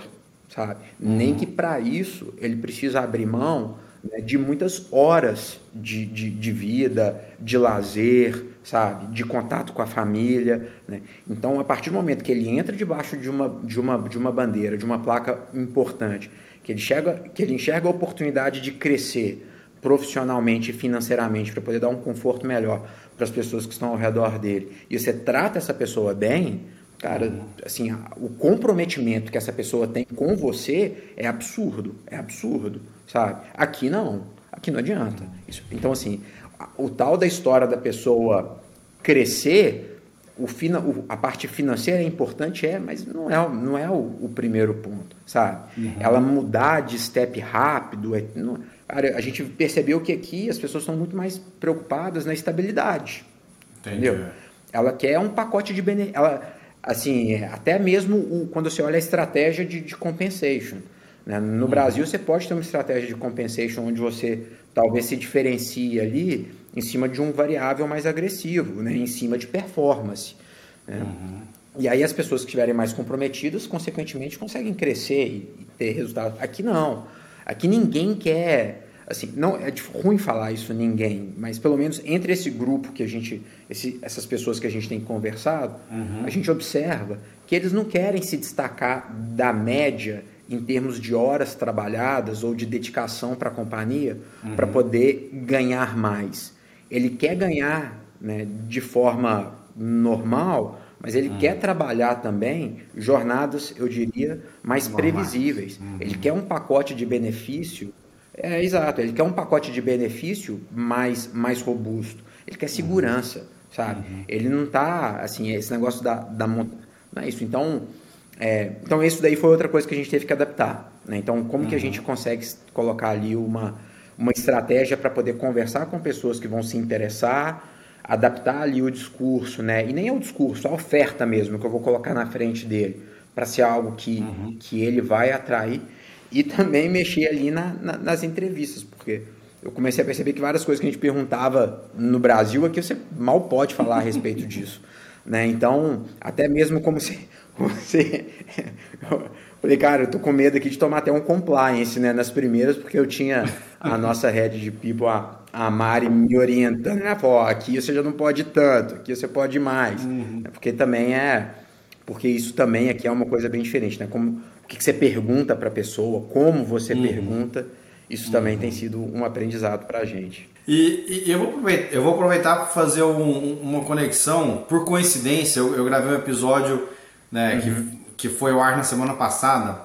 sabe? Uhum. Nem que para isso ele precisa abrir mão né, de muitas horas de, de, de, vida, de lazer, sabe? De contato com a família. Né? Então, a partir do momento que ele entra debaixo de uma, de uma, de uma bandeira, de uma placa importante, que ele, chega, que ele enxerga a oportunidade de crescer profissionalmente e financeiramente para poder dar um conforto melhor para as pessoas que estão ao redor dele, e você trata essa pessoa bem, Cara, assim, o comprometimento que essa pessoa tem com você é absurdo, é absurdo, sabe? Aqui não, aqui não adianta. Isso, então, assim, o tal da história da pessoa crescer, o, a parte financeira é importante, é, mas não é, não é o, o primeiro ponto, sabe? Uhum. Ela mudar de step rápido, é, não, cara, a gente percebeu que aqui as pessoas estão muito mais preocupadas na estabilidade, Entendi. entendeu? Ela quer um pacote de benefício, assim, até mesmo o, quando você olha a estratégia de, de compensation. Né? No uhum. Brasil, você pode ter uma estratégia de compensation onde você talvez se diferencie ali em cima de um variável mais agressivo, né? em cima de performance. Né? Uhum. E aí as pessoas que estiverem mais comprometidas, consequentemente, conseguem crescer e, e ter resultados. Aqui não. Aqui ninguém quer assim, não é ruim falar isso ninguém, mas pelo menos entre esse grupo que a gente, esse, essas pessoas que a gente tem conversado, uhum. a gente observa que eles não querem se destacar da média em termos de horas trabalhadas ou de dedicação para a companhia uhum. para poder ganhar mais. Ele quer ganhar né, de forma normal, mas ele uhum. quer trabalhar também jornadas, eu diria, mais previsíveis. Uhum. Ele quer um pacote de benefício é, exato. Ele quer um pacote de benefício mais, mais robusto. Ele quer segurança, uhum. sabe? Uhum. Ele não tá, assim, esse negócio da, da Não é isso. Então, é, então, isso daí foi outra coisa que a gente teve que adaptar. Né? Então, como uhum. que a uhum. gente consegue colocar ali uma, uma estratégia para poder conversar com pessoas que vão se interessar, adaptar ali o discurso, né? E nem é o discurso, a oferta mesmo que eu vou colocar na frente dele para ser algo que, uhum. que ele vai atrair e também mexer ali na, na, nas entrevistas, porque eu comecei a perceber que várias coisas que a gente perguntava no Brasil aqui você mal pode falar a respeito disso, né? Então, até mesmo como se você falei, cara, eu tô com medo aqui de tomar até um compliance, né, nas primeiras, porque eu tinha a nossa head de people, a, a Mari, me orientando, né, falou, aqui você já não pode tanto, aqui você pode mais, uhum. porque também é, porque isso também aqui é uma coisa bem diferente, né, como, o que, que você pergunta para a pessoa, como você uhum. pergunta, isso uhum. também tem sido um aprendizado para a gente. E, e, eu, vou aproveitar, eu vou aproveitar para fazer um, uma conexão, por coincidência, eu, eu gravei um episódio né, uhum. que, que foi ao ar na semana passada,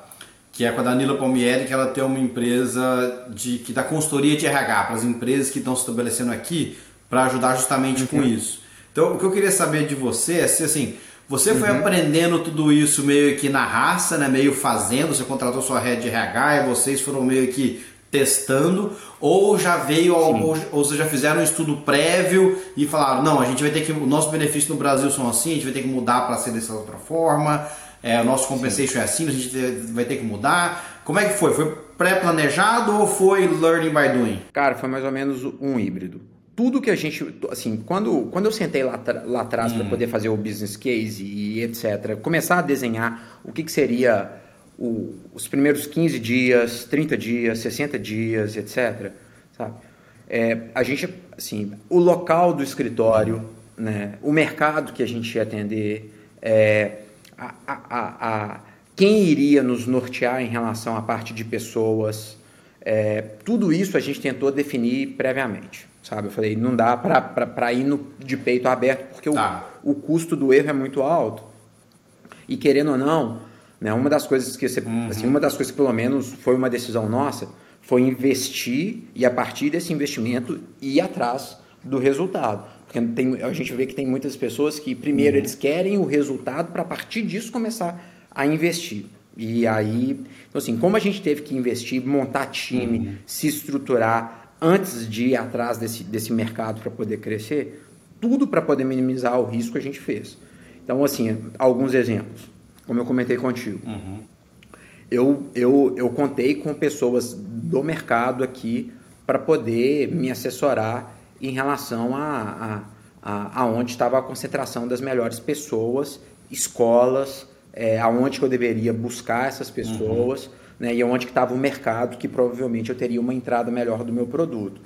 que é com a Danila Palmieri, que ela tem uma empresa de que dá consultoria de RH para as empresas que estão se estabelecendo aqui para ajudar justamente uhum. com isso. Então, o que eu queria saber de você é se assim, você foi uhum. aprendendo tudo isso meio que na raça, né, meio fazendo, você contratou sua rede de RH e vocês foram meio que testando ou já veio ou, ou vocês já fizeram um estudo prévio e falaram não a gente vai ter que o nosso benefício no Brasil são assim a gente vai ter que mudar para ser dessa outra forma é, o nosso compensation Sim. é assim a gente vai ter que mudar. Como é que foi? Foi pré-planejado ou foi learning by doing? Cara foi mais ou menos um híbrido tudo que a gente assim quando quando eu sentei lá, lá atrás hum. para poder fazer o business case e etc começar a desenhar o que, que seria o, os primeiros 15 dias, 30 dias, 60 dias, etc. Sabe? É, a gente, assim, o local do escritório, né, o mercado que a gente ia atender, é, a, a, a, quem iria nos nortear em relação à parte de pessoas, é, tudo isso a gente tentou definir previamente, sabe? Eu falei, não dá para ir no, de peito aberto, porque tá. o, o custo do erro é muito alto. E querendo ou não, né? Uma das coisas que você, uhum. assim, uma das coisas que pelo menos foi uma decisão nossa foi investir e a partir desse investimento ir atrás do resultado. Porque tem, a gente vê que tem muitas pessoas que primeiro uhum. eles querem o resultado para a partir disso começar a investir. E aí, então assim, como a gente teve que investir, montar time, uhum. se estruturar antes de ir atrás desse, desse mercado para poder crescer, tudo para poder minimizar o risco a gente fez. Então, assim, alguns exemplos como eu comentei contigo. Uhum. Eu, eu, eu contei com pessoas do mercado aqui para poder me assessorar em relação a, a, a, a onde estava a concentração das melhores pessoas, escolas, é, aonde que eu deveria buscar essas pessoas, uhum. Né, e onde que estava o mercado que provavelmente eu teria uma entrada melhor do meu produto.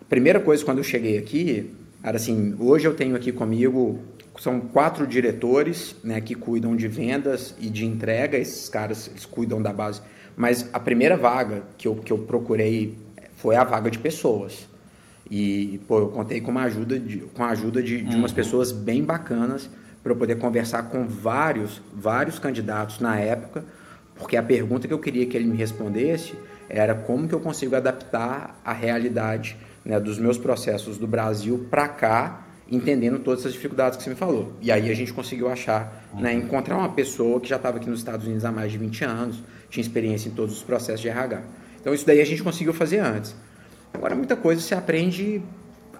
A primeira coisa quando eu cheguei aqui era assim, hoje eu tenho aqui comigo são quatro diretores né, que cuidam de vendas e de entrega, esses caras eles cuidam da base. Mas a primeira vaga que eu, que eu procurei foi a vaga de pessoas. E pô, eu contei com, uma ajuda de, com a ajuda de, de umas uhum. pessoas bem bacanas para eu poder conversar com vários, vários candidatos na época, porque a pergunta que eu queria que ele me respondesse era como que eu consigo adaptar a realidade né, dos meus processos do Brasil para cá entendendo todas as dificuldades que você me falou. E aí a gente conseguiu achar, né, uhum. né, encontrar uma pessoa que já estava aqui nos Estados Unidos há mais de 20 anos, tinha experiência em todos os processos de RH. Então isso daí a gente conseguiu fazer antes. Agora muita coisa você aprende,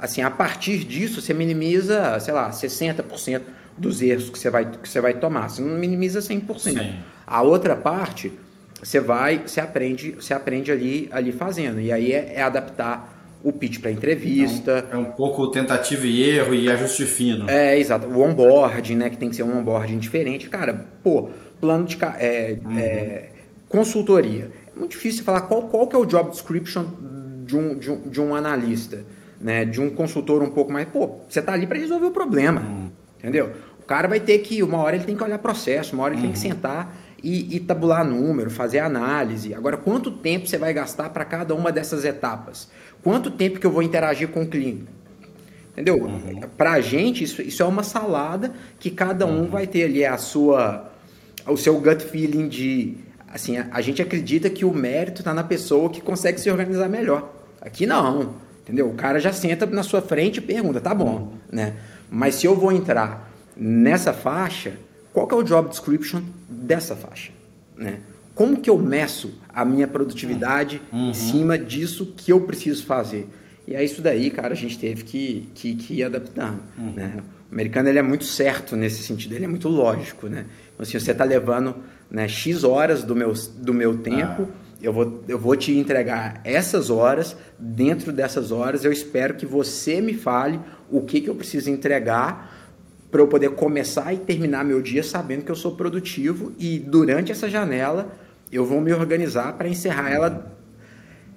assim, a partir disso você minimiza, sei lá, 60% dos erros que você vai, que você vai tomar. Você não minimiza 100%. Sim. A outra parte, você vai, você aprende, você aprende ali, ali fazendo. E aí é, é adaptar o pitch para entrevista. É um, é um, pouco tentativa e erro e ajuste fino. É, exato. O onboarding, né? Que tem que ser um onboarding diferente. Cara, pô, plano de. É, uhum. é, consultoria. É muito difícil falar qual, qual que é o job description de um, de um, de um analista, né? De um consultor um pouco mais. Pô, você tá ali para resolver o problema. Uhum. Entendeu? O cara vai ter que, uma hora ele tem que olhar processo, uma hora ele uhum. tem que uhum. sentar e, e, tabular número, fazer análise. Agora, quanto tempo você vai gastar para cada uma dessas etapas? Quanto tempo que eu vou interagir com o cliente? Entendeu? Uhum. Para a gente, isso, isso é uma salada que cada um uhum. vai ter ali a sua, o seu gut feeling de. Assim, a, a gente acredita que o mérito está na pessoa que consegue se organizar melhor. Aqui não. Entendeu? O cara já senta na sua frente e pergunta, tá bom, uhum. né? Mas se eu vou entrar nessa faixa, qual que é o job description dessa faixa, né? como que eu meço a minha produtividade uhum. em cima disso que eu preciso fazer? E é isso daí, cara, a gente teve que, que, que ir adaptando. Uhum. Né? O americano ele é muito certo nesse sentido, ele é muito lógico. Né? Então, assim, você está levando né, X horas do meu, do meu tempo, ah. eu, vou, eu vou te entregar essas horas, dentro dessas horas eu espero que você me fale o que, que eu preciso entregar para eu poder começar e terminar meu dia sabendo que eu sou produtivo e durante essa janela eu vou me organizar para encerrar ela,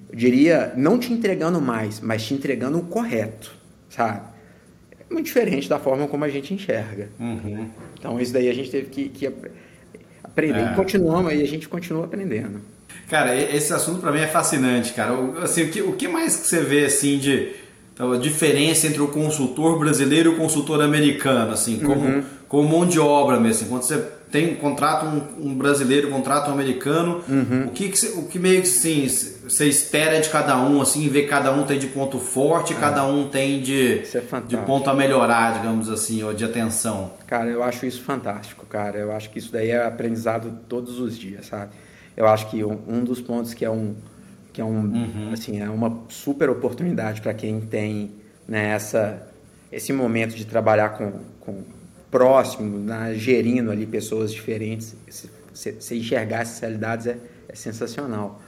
eu diria, não te entregando mais, mas te entregando o correto, sabe? É muito diferente da forma como a gente enxerga. Uhum. Então, isso daí a gente teve que, que aprender. É. E continuamos aí, a gente continua aprendendo. Cara, esse assunto para mim é fascinante, cara. Assim, o que, o que mais que você vê assim de então, a diferença entre o consultor brasileiro e o consultor americano, assim, como, uhum. como mão de obra mesmo. Assim, quando você tem contrato um, um brasileiro, contrato um americano, uhum. o que, que você, o que meio que assim, você espera de cada um, assim, ver cada um tem de ponto forte, é. cada um tem de, é de ponto a melhorar, digamos assim, ou de atenção. Cara, eu acho isso fantástico, cara. Eu acho que isso daí é aprendizado todos os dias, sabe? Eu acho que um, um dos pontos que é um que é, um, uhum. assim, é uma super oportunidade para quem tem né, essa, esse momento de trabalhar com, com próximo, né, gerindo ali pessoas diferentes. Você enxergar essas realidades é, é sensacional.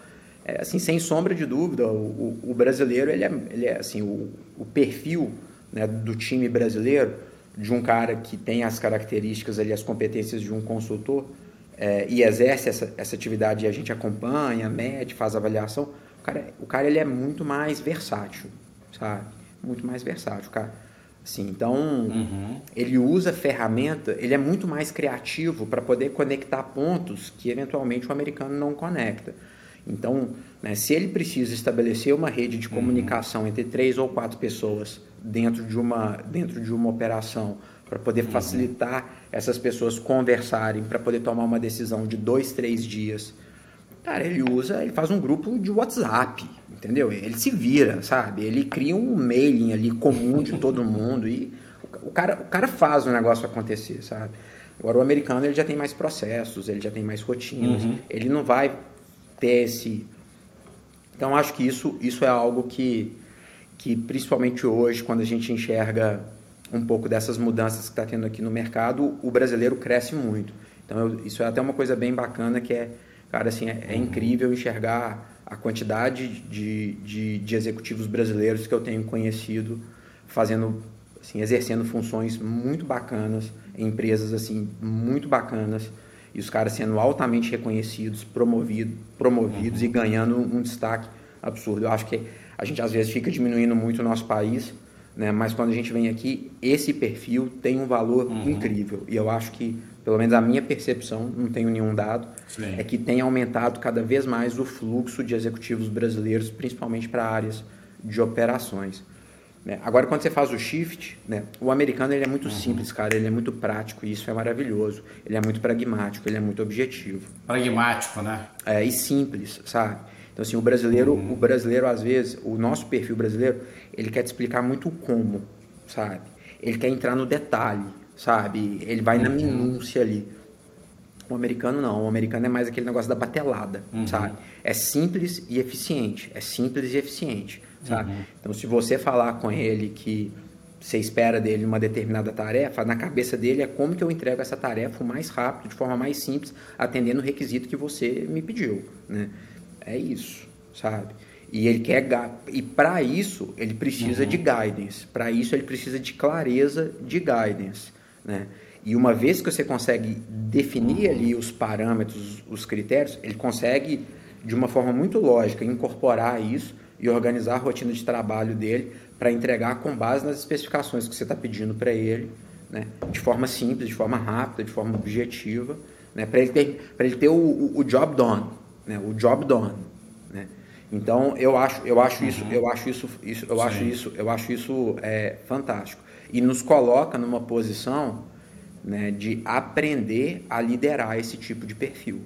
É, assim, sem sombra de dúvida, o, o, o, brasileiro, ele é, ele é assim, o, o perfil né, do time brasileiro, de um cara que tem as características ali, as competências de um consultor, é, e exerce essa, essa atividade e a gente acompanha, mede, faz avaliação, o cara, o cara ele é muito mais versátil, sabe? Muito mais versátil, cara. Assim, então, uhum. ele usa ferramenta, ele é muito mais criativo para poder conectar pontos que eventualmente o americano não conecta. Então, né, se ele precisa estabelecer uma rede de uhum. comunicação uhum. entre três ou quatro pessoas dentro de uma, dentro de uma operação para poder uhum. facilitar essas pessoas conversarem, para poder tomar uma decisão de dois, três dias. Cara, ele usa, ele faz um grupo de WhatsApp, entendeu? Ele se vira, sabe? Ele cria um mailing ali comum de todo mundo e o cara, o cara faz o negócio acontecer, sabe? Agora o americano ele já tem mais processos, ele já tem mais rotinas, uhum. ele não vai ter esse. Então acho que isso, isso é algo que, que principalmente hoje, quando a gente enxerga um pouco dessas mudanças que está tendo aqui no mercado, o brasileiro cresce muito. Então, eu, isso é até uma coisa bem bacana que é, cara, assim, é, é incrível enxergar a quantidade de, de, de, executivos brasileiros que eu tenho conhecido fazendo, assim, exercendo funções muito bacanas em empresas, assim, muito bacanas e os caras sendo altamente reconhecidos, promovido, promovidos uhum. e ganhando um destaque absurdo. Eu acho que a gente às vezes fica diminuindo muito o nosso país, né? Mas quando a gente vem aqui, esse perfil tem um valor uhum. incrível. E eu acho que, pelo menos a minha percepção, não tenho nenhum dado, Sim. é que tem aumentado cada vez mais o fluxo de executivos brasileiros, principalmente para áreas de operações. Né? Agora, quando você faz o shift, né? o americano ele é muito uhum. simples, cara, ele é muito prático e isso é maravilhoso. Ele é muito pragmático, ele é muito objetivo. Pragmático, né? É, e simples, sabe? Então, assim, o brasileiro, uhum. o brasileiro, às vezes, o nosso perfil brasileiro, ele quer te explicar muito o como, sabe? Ele quer entrar no detalhe, sabe? Ele vai uhum. na minúcia ali. O americano não, o americano é mais aquele negócio da batelada, uhum. sabe? É simples e eficiente, é simples e eficiente, sabe? Uhum. Então, se você falar com ele que você espera dele uma determinada tarefa, na cabeça dele é como que eu entrego essa tarefa o mais rápido, de forma mais simples, atendendo o requisito que você me pediu, né? É isso, sabe? E ele quer e para isso ele precisa uhum. de guidance. Para isso ele precisa de clareza de guidance, né? E uma vez que você consegue definir uhum. ali os parâmetros, os critérios, ele consegue de uma forma muito lógica incorporar isso e organizar a rotina de trabalho dele para entregar com base nas especificações que você está pedindo para ele, né? De forma simples, de forma rápida, de forma objetiva, né? Para ele ter, para ele ter o, o, o job done, né? O job done, né? Então eu acho, eu acho uhum. isso, eu acho isso, isso eu Sim. acho isso, eu acho isso é, fantástico e nos coloca numa posição né, de aprender a liderar esse tipo de perfil,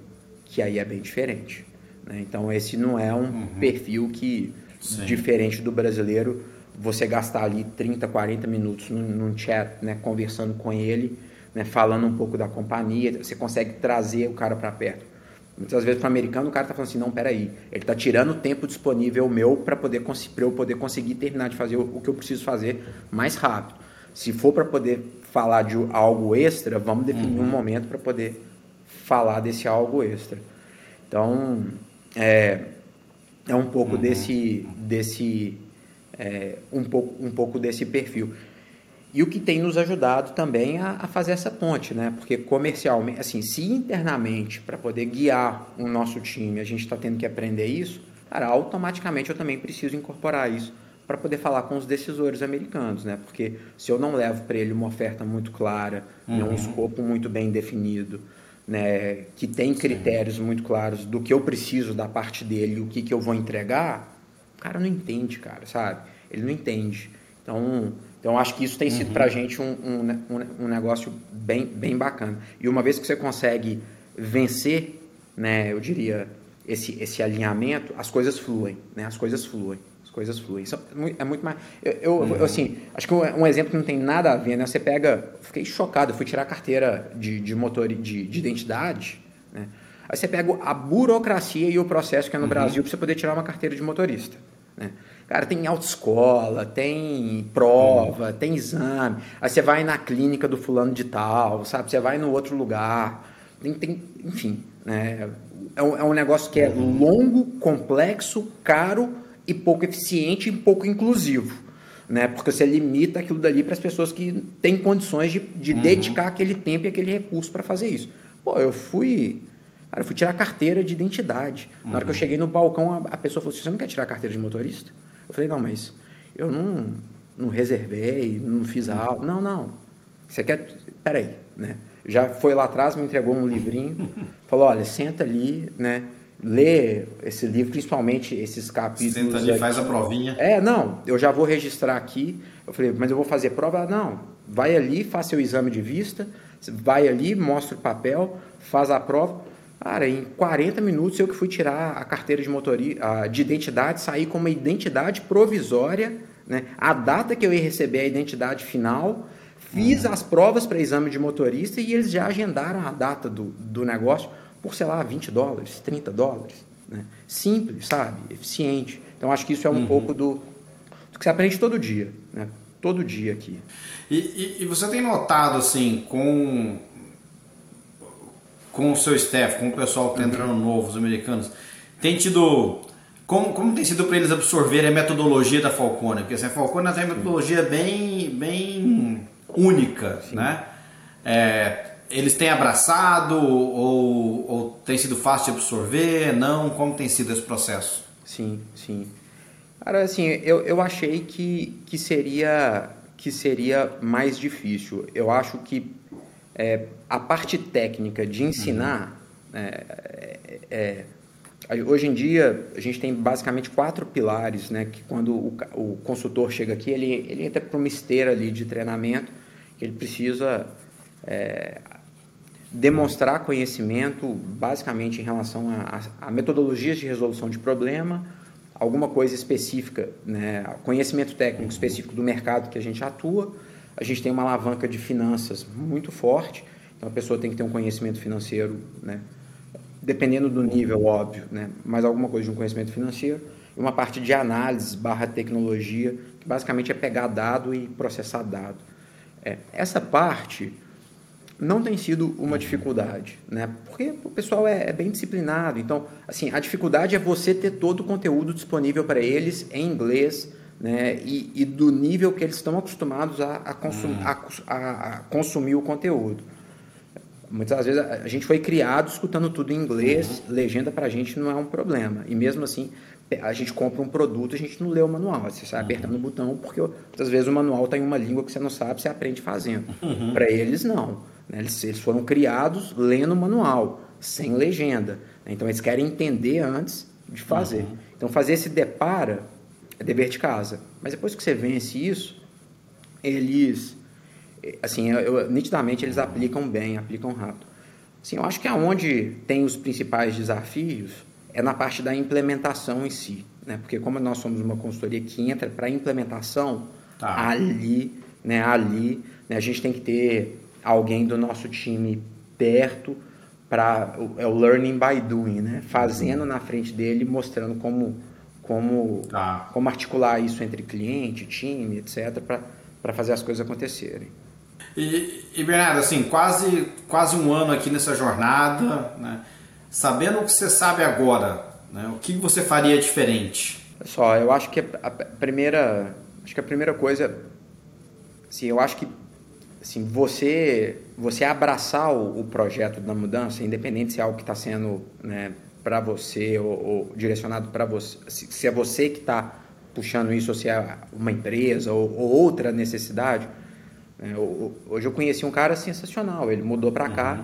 que aí é bem diferente. Né? Então esse não é um uhum. perfil que Sim. diferente do brasileiro você gastar ali 30, 40 minutos num, num chat, né, conversando com ele, né, falando um pouco da companhia, você consegue trazer o cara para perto. Muitas vezes para o americano o cara está falando assim, não, peraí, ele está tirando o tempo disponível meu para poder pra eu poder conseguir terminar de fazer o, o que eu preciso fazer mais rápido. Se for para poder falar de algo extra, vamos definir uhum. um momento para poder falar desse algo extra. Então, é, é um pouco uhum. desse, desse é, um, pouco, um pouco desse perfil. E o que tem nos ajudado também a, a, fazer essa ponte, né? Porque comercialmente, assim, se internamente, para poder guiar o nosso time, a gente está tendo que aprender isso, cara, automaticamente eu também preciso incorporar isso para poder falar com os decisores americanos, né? Porque se eu não levo para ele uma oferta muito clara, né, uhum. um escopo muito bem definido, né, que tem critérios Sim. muito claros do que eu preciso da parte dele o que, que eu vou entregar, o cara não entende, cara, sabe? Ele não entende. Então, então, acho que isso tem sido uhum. para a gente um, um, um, negócio bem, bem bacana. E uma vez que você consegue vencer, né, eu diria, esse, esse alinhamento, as coisas fluem, né? As coisas fluem, as coisas fluem. Isso é muito mais... Eu, eu, uhum. assim, acho que um, exemplo que não tem nada a ver, né? Você pega... Fiquei chocado, eu fui tirar a carteira de, de motor de, de identidade, né? Aí você pega a burocracia e o processo que é no uhum. Brasil para você poder tirar uma carteira de motorista, né? Cara, tem autoescola, tem prova, uhum. tem exame. Aí você vai na clínica do fulano de tal, sabe? Você vai no outro lugar. Tem, tem enfim, né? É um, é um negócio que é longo, complexo, caro e pouco eficiente e pouco inclusivo. Né? Porque você limita aquilo dali para as pessoas que têm condições de, de uhum. dedicar aquele tempo e aquele recurso para fazer isso. Pô, eu fui. Cara, eu fui tirar a carteira de identidade. Na hora que eu uhum. cheguei no balcão, a, a pessoa falou assim: Você não quer tirar a carteira de motorista? Eu falei, não, mas eu não, não reservei, não fiz aula. Não, não. Você quer. Peraí, né? Já foi lá atrás, me entregou um livrinho, falou, olha, senta ali, né? Lê esse livro, principalmente esses capítulos. Senta ali, aqui. faz a provinha. É, não, eu já vou registrar aqui. Eu falei, mas eu vou fazer prova? Não, vai ali, faz seu exame de vista, vai ali, mostra o papel, faz a prova. Cara, em 40 minutos eu que fui tirar a carteira de motorista, de identidade, sair com uma identidade provisória, né? A data que eu ia receber a identidade final, fiz uhum. as provas para exame de motorista e eles já agendaram a data do, do negócio por, sei lá, 20 dólares, 30 dólares. Né? Simples, sabe? Eficiente. Então acho que isso é um uhum. pouco do, do, que você aprende todo dia, né? Todo dia aqui. E, e, e você tem notado, assim, com com o seu staff, com o pessoal que está entrando novo, os americanos, tem tido. Como, como tem sido para eles absorverem a metodologia da Falcone? Porque assim, a Falcone tem uma metodologia bem, bem única, Sim. né? É, eles têm abraçado ou, ou tem sido fácil de absorver? Não? Como tem sido esse processo? Sim, sim. Cara, assim, eu, eu achei que, que, seria, que seria mais difícil. Eu acho que é, a parte técnica de ensinar, uhum. é, é, hoje em dia a gente tem basicamente quatro pilares, né? Que quando o, o consultor chega aqui, ele, ele entra para uma esteira ali de treinamento, que ele precisa é, demonstrar conhecimento basicamente em relação a, a, a, metodologias de resolução de problema, alguma coisa específica, né, conhecimento técnico específico do mercado que a gente atua, a gente tem uma alavanca de finanças muito forte, então a pessoa tem que ter um conhecimento financeiro, né? dependendo do nível, óbvio, né? mas alguma coisa de um conhecimento financeiro, e uma parte de análise barra tecnologia, que basicamente é pegar dado e processar dado. É, essa parte não tem sido uma dificuldade, né? porque o pessoal é, é bem disciplinado, então, assim, a dificuldade é você ter todo o conteúdo disponível para eles em inglês, né, e, e, do nível que eles estão acostumados a, a, consum, hum. a, a, consumir o conteúdo. Muitas vezes a gente foi criado escutando tudo em inglês, uhum. legenda para a gente não é um problema. E mesmo assim, a gente compra um produto, a gente não lê o manual. Você sai uhum. apertando o botão, porque muitas vezes o manual está em uma língua que você não sabe, você aprende fazendo. Uhum. Para eles, não. Né? Eles, eles foram criados lendo o manual, sem legenda. Então eles querem entender antes de fazer. Uhum. Então fazer esse depara é dever de casa. Mas depois que você vence isso, eles, assim, eu, nitidamente eles aplicam bem, aplicam rápido. Assim, eu acho que aonde tem os principais desafios é na parte da implementação em si, né? Porque como nós somos uma consultoria que entra para implementação, tá. ali, né, ali, né, a gente tem que ter alguém do nosso time perto para é o learning by doing, né? Fazendo na frente dele, mostrando como como tá. como articular isso entre cliente, time, etc, para fazer as coisas acontecerem. E, e, Bernardo, assim, quase quase um ano aqui nessa jornada, né? Sabendo o que você sabe agora, né? O que você faria diferente? Só, eu acho que a primeira, acho que a primeira coisa, assim, eu acho que assim, você você abraçar o, o, projeto da mudança, independente se é algo que está sendo né, para você ou, ou direcionado para você, se é você que está puxando isso ou se é uma empresa ou, ou outra necessidade. Né, hoje eu conheci um cara sensacional, ele mudou para cá uhum.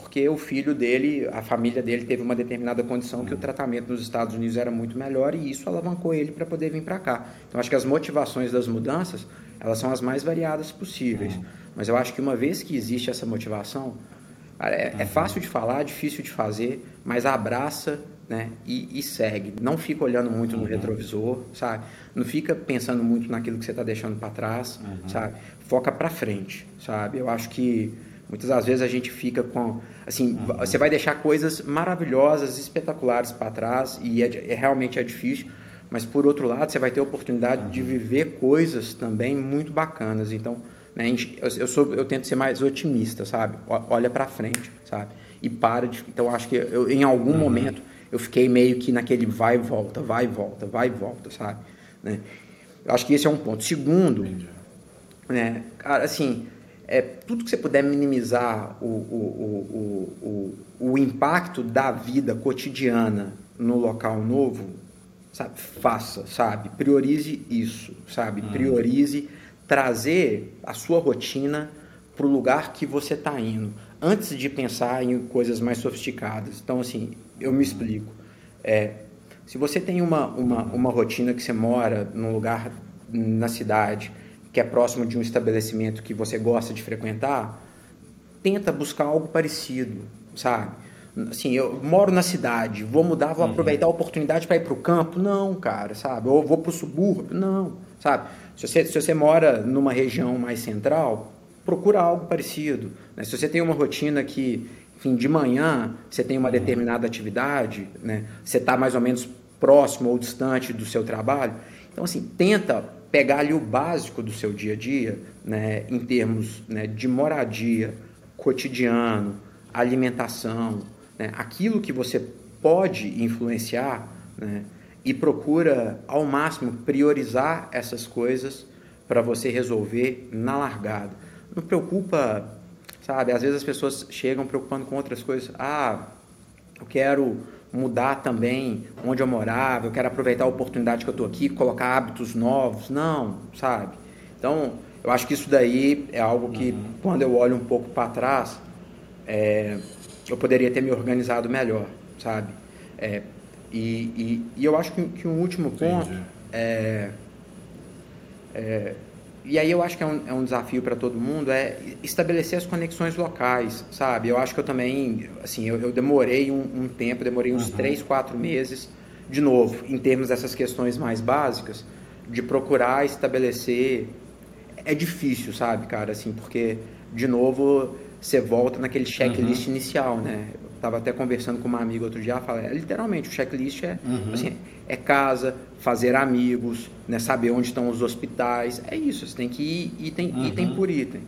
porque o filho dele, a família dele teve uma determinada condição que o tratamento nos Estados Unidos era muito melhor e isso alavancou ele para poder vir para cá. Então acho que as motivações das mudanças elas são as mais variadas possíveis. Uhum. Mas eu acho que uma vez que existe essa motivação, é, é, fácil de falar, difícil de fazer, mas abraça né, e, e segue. Não fica olhando muito no uhum. retrovisor, sabe? Não fica pensando muito naquilo que você está deixando para trás, uhum. sabe? Foca para frente, sabe? Eu acho que muitas das vezes a gente fica com, assim, uhum. você vai deixar coisas maravilhosas, espetaculares para trás e é, é, realmente é difícil. Mas por outro lado, você vai ter a oportunidade de viver coisas também muito bacanas. Então, né? Eu, sou, eu tento ser mais otimista, sabe? Olha para frente, sabe? E para de. Então, acho que eu, em algum uhum. momento eu fiquei meio que naquele vai e volta, vai e volta, vai e volta, sabe? Né? Eu acho que esse é um ponto. Segundo, né, cara, assim, é, tudo que você puder minimizar o, o, o, o, o impacto da vida cotidiana no local novo, sabe? Faça, sabe? Priorize isso, sabe? Uhum. Priorize trazer a sua rotina para o lugar que você está indo, antes de pensar em coisas mais sofisticadas. Então, assim, eu me explico. É, se você tem uma, uma, uma rotina que você mora num lugar na cidade, que é próximo de um estabelecimento que você gosta de frequentar, tenta buscar algo parecido, sabe? Assim, eu moro na cidade, vou mudar, vou uhum. aproveitar a oportunidade para ir para o campo? Não, cara, sabe? Ou vou para o subúrbio? Não, sabe? Se você, se você mora numa região mais central, procura algo parecido. Né? Se você tem uma rotina que, enfim, de manhã você tem uma determinada atividade, né? você está mais ou menos próximo ou distante do seu trabalho, então assim, tenta pegar ali o básico do seu dia a dia, né? em termos né, de moradia, cotidiano, alimentação, né? aquilo que você pode influenciar, né? E procura ao máximo priorizar essas coisas para você resolver na largada. Não preocupa, sabe? Às vezes as pessoas chegam preocupando com outras coisas. Ah, eu quero mudar também onde eu morava, eu quero aproveitar a oportunidade que eu estou aqui, colocar hábitos novos. Não, sabe? Então, eu acho que isso daí é algo que, uhum. quando eu olho um pouco para trás, é, eu poderia ter me organizado melhor, sabe? É, e, e, e eu acho que, que um último ponto é, é, e aí eu acho que é um, é um desafio para todo mundo é estabelecer as conexões locais, sabe? Eu acho que eu também, assim, eu, eu demorei um, um, tempo, demorei uns uhum. três, quatro meses, de novo, em termos dessas questões mais básicas, de procurar estabelecer. É difícil, sabe, cara, assim, porque, de novo, você volta naquele checklist uhum. inicial, né? Estava até conversando com uma amiga outro dia, ela é, literalmente, o checklist é, uhum. assim, é casa, fazer amigos, né, saber onde estão os hospitais, é isso, você tem que ir item, uhum. item por item.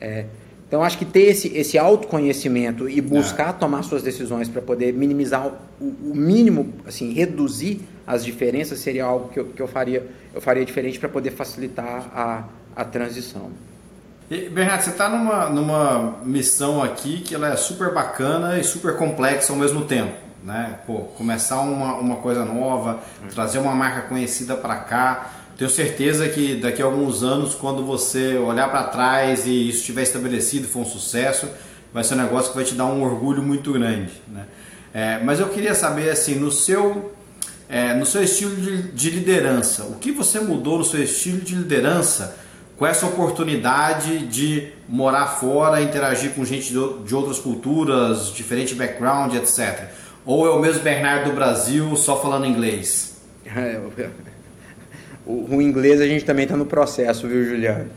É, então, acho que ter esse, esse autoconhecimento e buscar é. tomar suas decisões para poder minimizar o, o, mínimo, assim, reduzir as diferenças seria algo que eu, que eu, faria, eu faria diferente para poder facilitar a, a transição. Bernardo, você está numa, numa missão aqui que ela é super bacana e super complexa ao mesmo tempo. Né? Pô, começar uma, uma coisa nova, trazer uma marca conhecida para cá. Tenho certeza que daqui a alguns anos, quando você olhar para trás e isso estiver estabelecido for um sucesso, vai ser um negócio que vai te dar um orgulho muito grande. Né? É, mas eu queria saber, assim, no seu, é, no seu estilo de, de liderança, o que você mudou no seu estilo de liderança com essa oportunidade de morar fora, interagir com gente de outras culturas, diferente background, etc. Ou é o mesmo Bernardo do Brasil só falando inglês? É, o, o, inglês a gente também está no processo, viu, Juliano?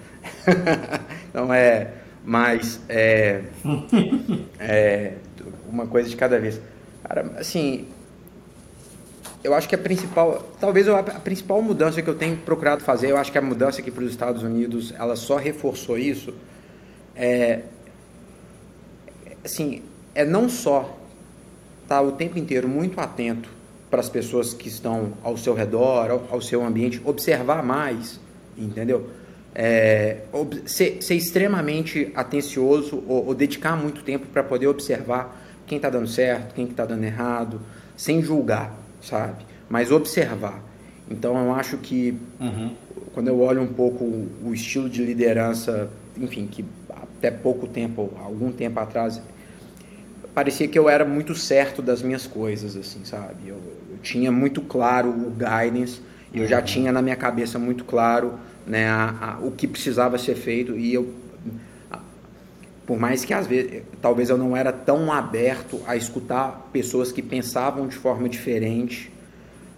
então é, mas é, é, uma coisa de cada vez. Cara, assim, eu acho que a principal, talvez a principal mudança que eu tenho procurado fazer, eu acho que a mudança aqui para os Estados Unidos, ela só reforçou isso, é, assim, é não só estar tá o tempo inteiro muito atento para as pessoas que estão ao seu redor, ao, ao seu ambiente, observar mais, entendeu? É, ser, ser, extremamente atencioso ou, ou dedicar muito tempo para poder observar quem está dando certo, quem está dando errado, sem julgar sabe? Mas observar. Então eu acho que uhum. quando eu olho um pouco o estilo de liderança, enfim, que até pouco tempo, algum tempo atrás, parecia que eu era muito certo das minhas coisas, assim, sabe? Eu, eu tinha muito claro o guidance, eu já uhum. tinha na minha cabeça muito claro né, a, a, o que precisava ser feito e eu por mais que às vezes talvez eu não era tão aberto a escutar pessoas que pensavam de forma diferente,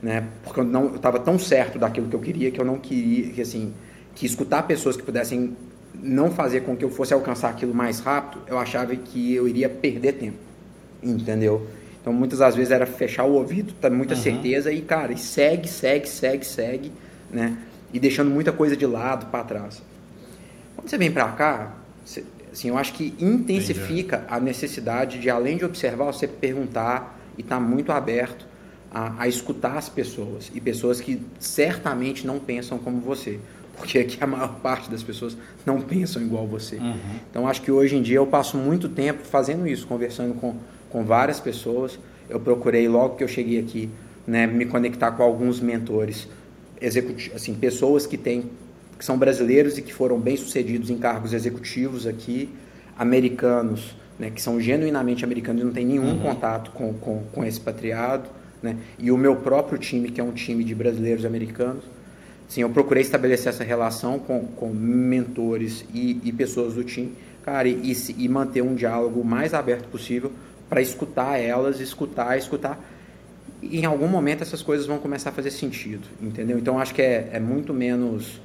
né? Porque eu não estava tão certo daquilo que eu queria que eu não queria que assim que escutar pessoas que pudessem não fazer com que eu fosse alcançar aquilo mais rápido, eu achava que eu iria perder tempo, entendeu? Então muitas das vezes era fechar o ouvido, ter muita uhum. certeza e cara, e segue, segue, segue, segue, né? E deixando muita coisa de lado para trás. Quando você vem para cá, você, Assim, eu acho que intensifica Entendi. a necessidade de, além de observar, você perguntar e estar tá muito aberto a, a, escutar as pessoas. E pessoas que certamente não pensam como você. Porque aqui a maior parte das pessoas não pensam igual você. Uhum. Então, acho que hoje em dia eu passo muito tempo fazendo isso, conversando com, com várias pessoas. Eu procurei, logo que eu cheguei aqui, né, me conectar com alguns mentores, assim, pessoas que têm que são brasileiros e que foram bem-sucedidos em cargos executivos aqui, americanos, né, que são genuinamente americanos e não tem nenhum uhum. contato com, com, com esse patriado, né, e o meu próprio time, que é um time de brasileiros americanos. Sim, eu procurei estabelecer essa relação com, com mentores e, e pessoas do time, cara, e, e manter um diálogo o mais aberto possível para escutar elas, escutar, escutar. E em algum momento essas coisas vão começar a fazer sentido, entendeu? Então acho que é, é muito menos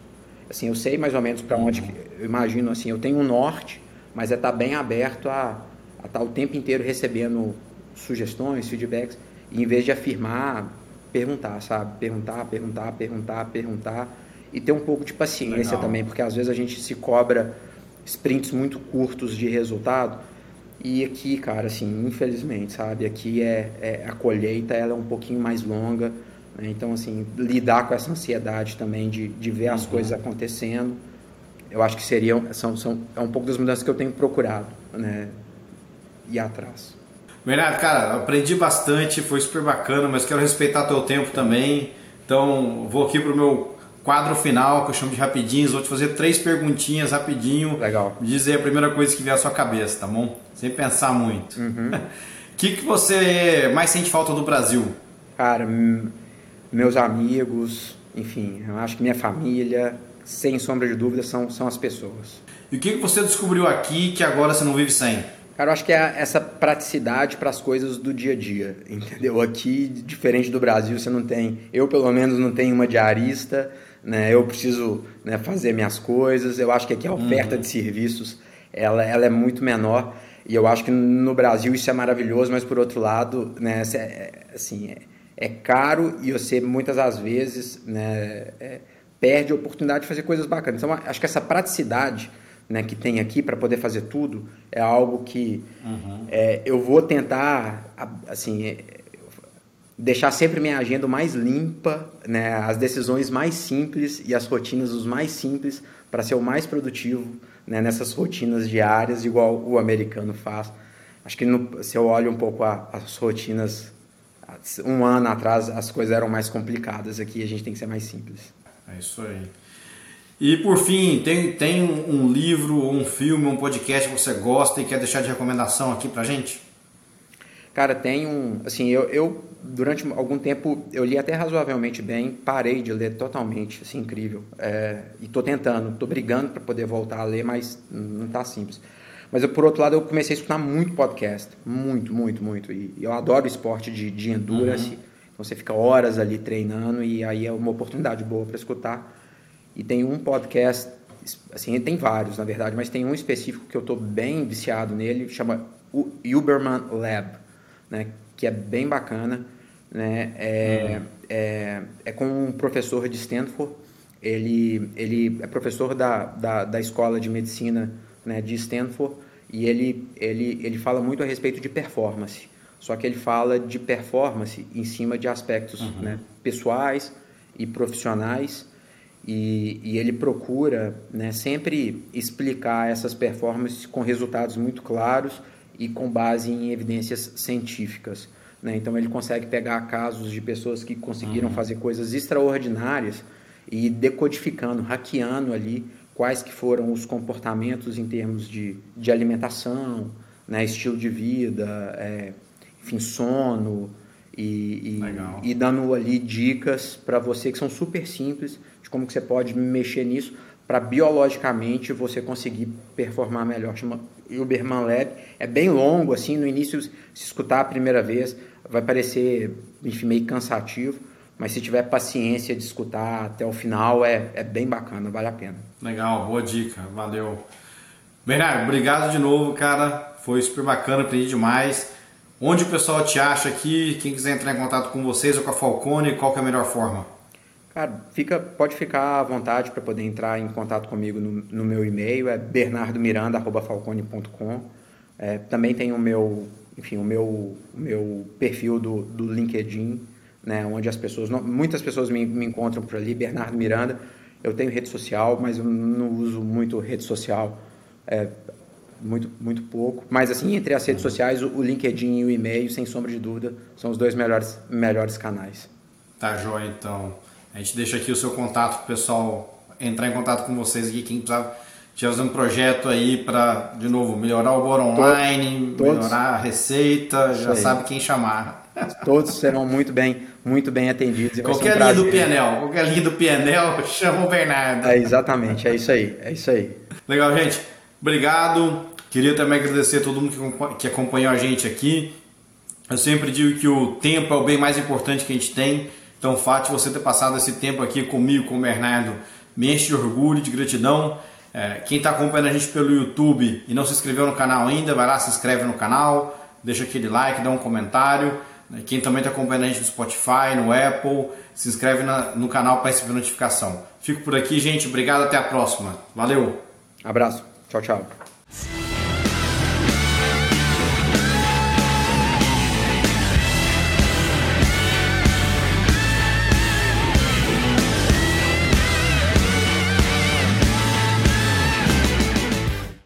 assim, eu sei mais ou menos para onde, eu imagino assim, eu tenho um norte, mas é estar tá bem aberto a estar tá o tempo inteiro recebendo sugestões, feedbacks, e em vez de afirmar, perguntar, sabe? Perguntar, perguntar, perguntar, perguntar, e ter um pouco de paciência Legal. também, porque às vezes a gente se cobra sprints muito curtos de resultado, e aqui, cara, assim, infelizmente, sabe? Aqui é, é a colheita, ela é um pouquinho mais longa? Então, assim, lidar com essa ansiedade também de, de ver as uhum. coisas acontecendo, eu acho que seria, são, são, é um pouco das mudanças que eu tenho procurado, né? Ir atrás. Bernardo, cara, aprendi bastante, foi super bacana, mas quero respeitar teu tempo também. Então, vou aqui pro meu quadro final, que eu chamo de rapidinhos. Vou te fazer três perguntinhas rapidinho. Legal. Dizer a primeira coisa que vier à sua cabeça, tá bom? Sem pensar muito. O uhum. que, que você mais sente falta do Brasil? Cara, meus amigos, enfim, eu acho que minha família, sem sombra de dúvida, são, são as pessoas. E o que você descobriu aqui que agora você não vive sem? Cara, eu acho que é essa praticidade para as coisas do dia a dia, entendeu? Aqui, diferente do Brasil, você não tem, eu pelo menos não tenho uma diarista, né? Eu preciso né, fazer minhas coisas. Eu acho que aqui a oferta uhum. de serviços, ela, ela é muito menor. E eu acho que no Brasil isso é maravilhoso, mas por outro lado, né, é, assim, é, é caro e você muitas das vezes né, é, perde a oportunidade de fazer coisas bacanas. Então, acho que essa praticidade né, que tem aqui para poder fazer tudo é algo que uhum. é, eu vou tentar assim é, deixar sempre minha agenda mais limpa, né, as decisões mais simples e as rotinas os mais simples para ser o mais produtivo né, nessas rotinas diárias, igual o americano faz. Acho que no, se eu olho um pouco a, as rotinas um ano atrás as coisas eram mais complicadas aqui, a gente tem que ser mais simples. É isso aí. E por fim, tem, tem um livro, um filme, um podcast que você gosta e quer deixar de recomendação aqui pra gente? Cara, tem um. Assim, eu, eu durante algum tempo eu li até razoavelmente bem, parei de ler totalmente, assim, incrível. É, e tô tentando, tô brigando para poder voltar a ler, mas não tá simples. Mas eu, por outro lado, eu comecei a escutar muito podcast. Muito, muito, muito. E eu adoro esporte de, de endurance. Uhum. Então você fica horas ali treinando e aí é uma oportunidade boa para escutar. E tem um podcast, assim, tem vários na verdade, mas tem um específico que eu estou bem viciado nele, chama Uberman Lab, né? que é bem bacana. Né? É, uhum. é, é com um professor de Stanford. Ele, ele é professor da, da, da escola de medicina né, de Stanford e ele, ele, ele fala muito a respeito de performance. Só que ele fala de performance em cima de aspectos uhum. né, pessoais e profissionais e, e, ele procura né, sempre explicar essas performances com resultados muito claros e com base em evidências científicas. Né? Então ele consegue pegar casos de pessoas que conseguiram uhum. fazer coisas extraordinárias e decodificando, hackeando ali quais que foram os comportamentos em termos de, de alimentação, né, estilo de vida, é, enfim, sono e, e, e, dando ali dicas para você que são super simples de como que você pode mexer nisso para biologicamente você conseguir performar melhor. Chama Uberman Lab. É bem longo, assim, no início, se escutar a primeira vez, vai parecer enfim, meio cansativo, mas se tiver paciência de escutar até o final, é, é bem bacana, vale a pena. Legal, boa dica, valeu. Bernardo, obrigado de novo, cara. Foi super bacana, aprendi demais. Onde o pessoal te acha aqui? Quem quiser entrar em contato com vocês ou com a Falcone, qual é a melhor forma? Cara, fica, pode ficar à vontade para poder entrar em contato comigo no, no meu e-mail, é bernardomiranda.falcone.com. É, também tem o meu, enfim, o meu, o meu perfil do, do LinkedIn, né, onde as pessoas, muitas pessoas me, me encontram por ali, Bernardo Miranda. Eu tenho rede social, mas eu não uso muito rede social, é, muito, muito pouco. Mas assim, entre as redes sociais, o LinkedIn e o e-mail, sem sombra de dúvida, são os dois melhores, melhores canais. Tá joia, então. A gente deixa aqui o seu contato para o pessoal entrar em contato com vocês aqui, quem precisar fazer um projeto aí para, de novo, melhorar o Bora Online, Todos. melhorar a receita, já sabe quem chamar. Todos serão muito bem, muito bem atendidos. Qualquer um linha do PNL, qualquer linha do chama o Bernardo. É, exatamente, é isso aí, é isso aí. Legal, gente. Obrigado. Queria também agradecer a todo mundo que acompanhou a gente aqui. Eu sempre digo que o tempo é o bem mais importante que a gente tem. Então, o fato de você ter passado esse tempo aqui comigo, com o Bernardo, me enche de orgulho, de gratidão. É, quem está acompanhando a gente pelo YouTube e não se inscreveu no canal ainda, vai lá, se inscreve no canal, deixa aquele like, dá um comentário. Né, quem também está acompanhando a gente no Spotify, no Apple, se inscreve na, no canal para receber notificação. Fico por aqui, gente. Obrigado, até a próxima. Valeu! Abraço. Tchau, tchau.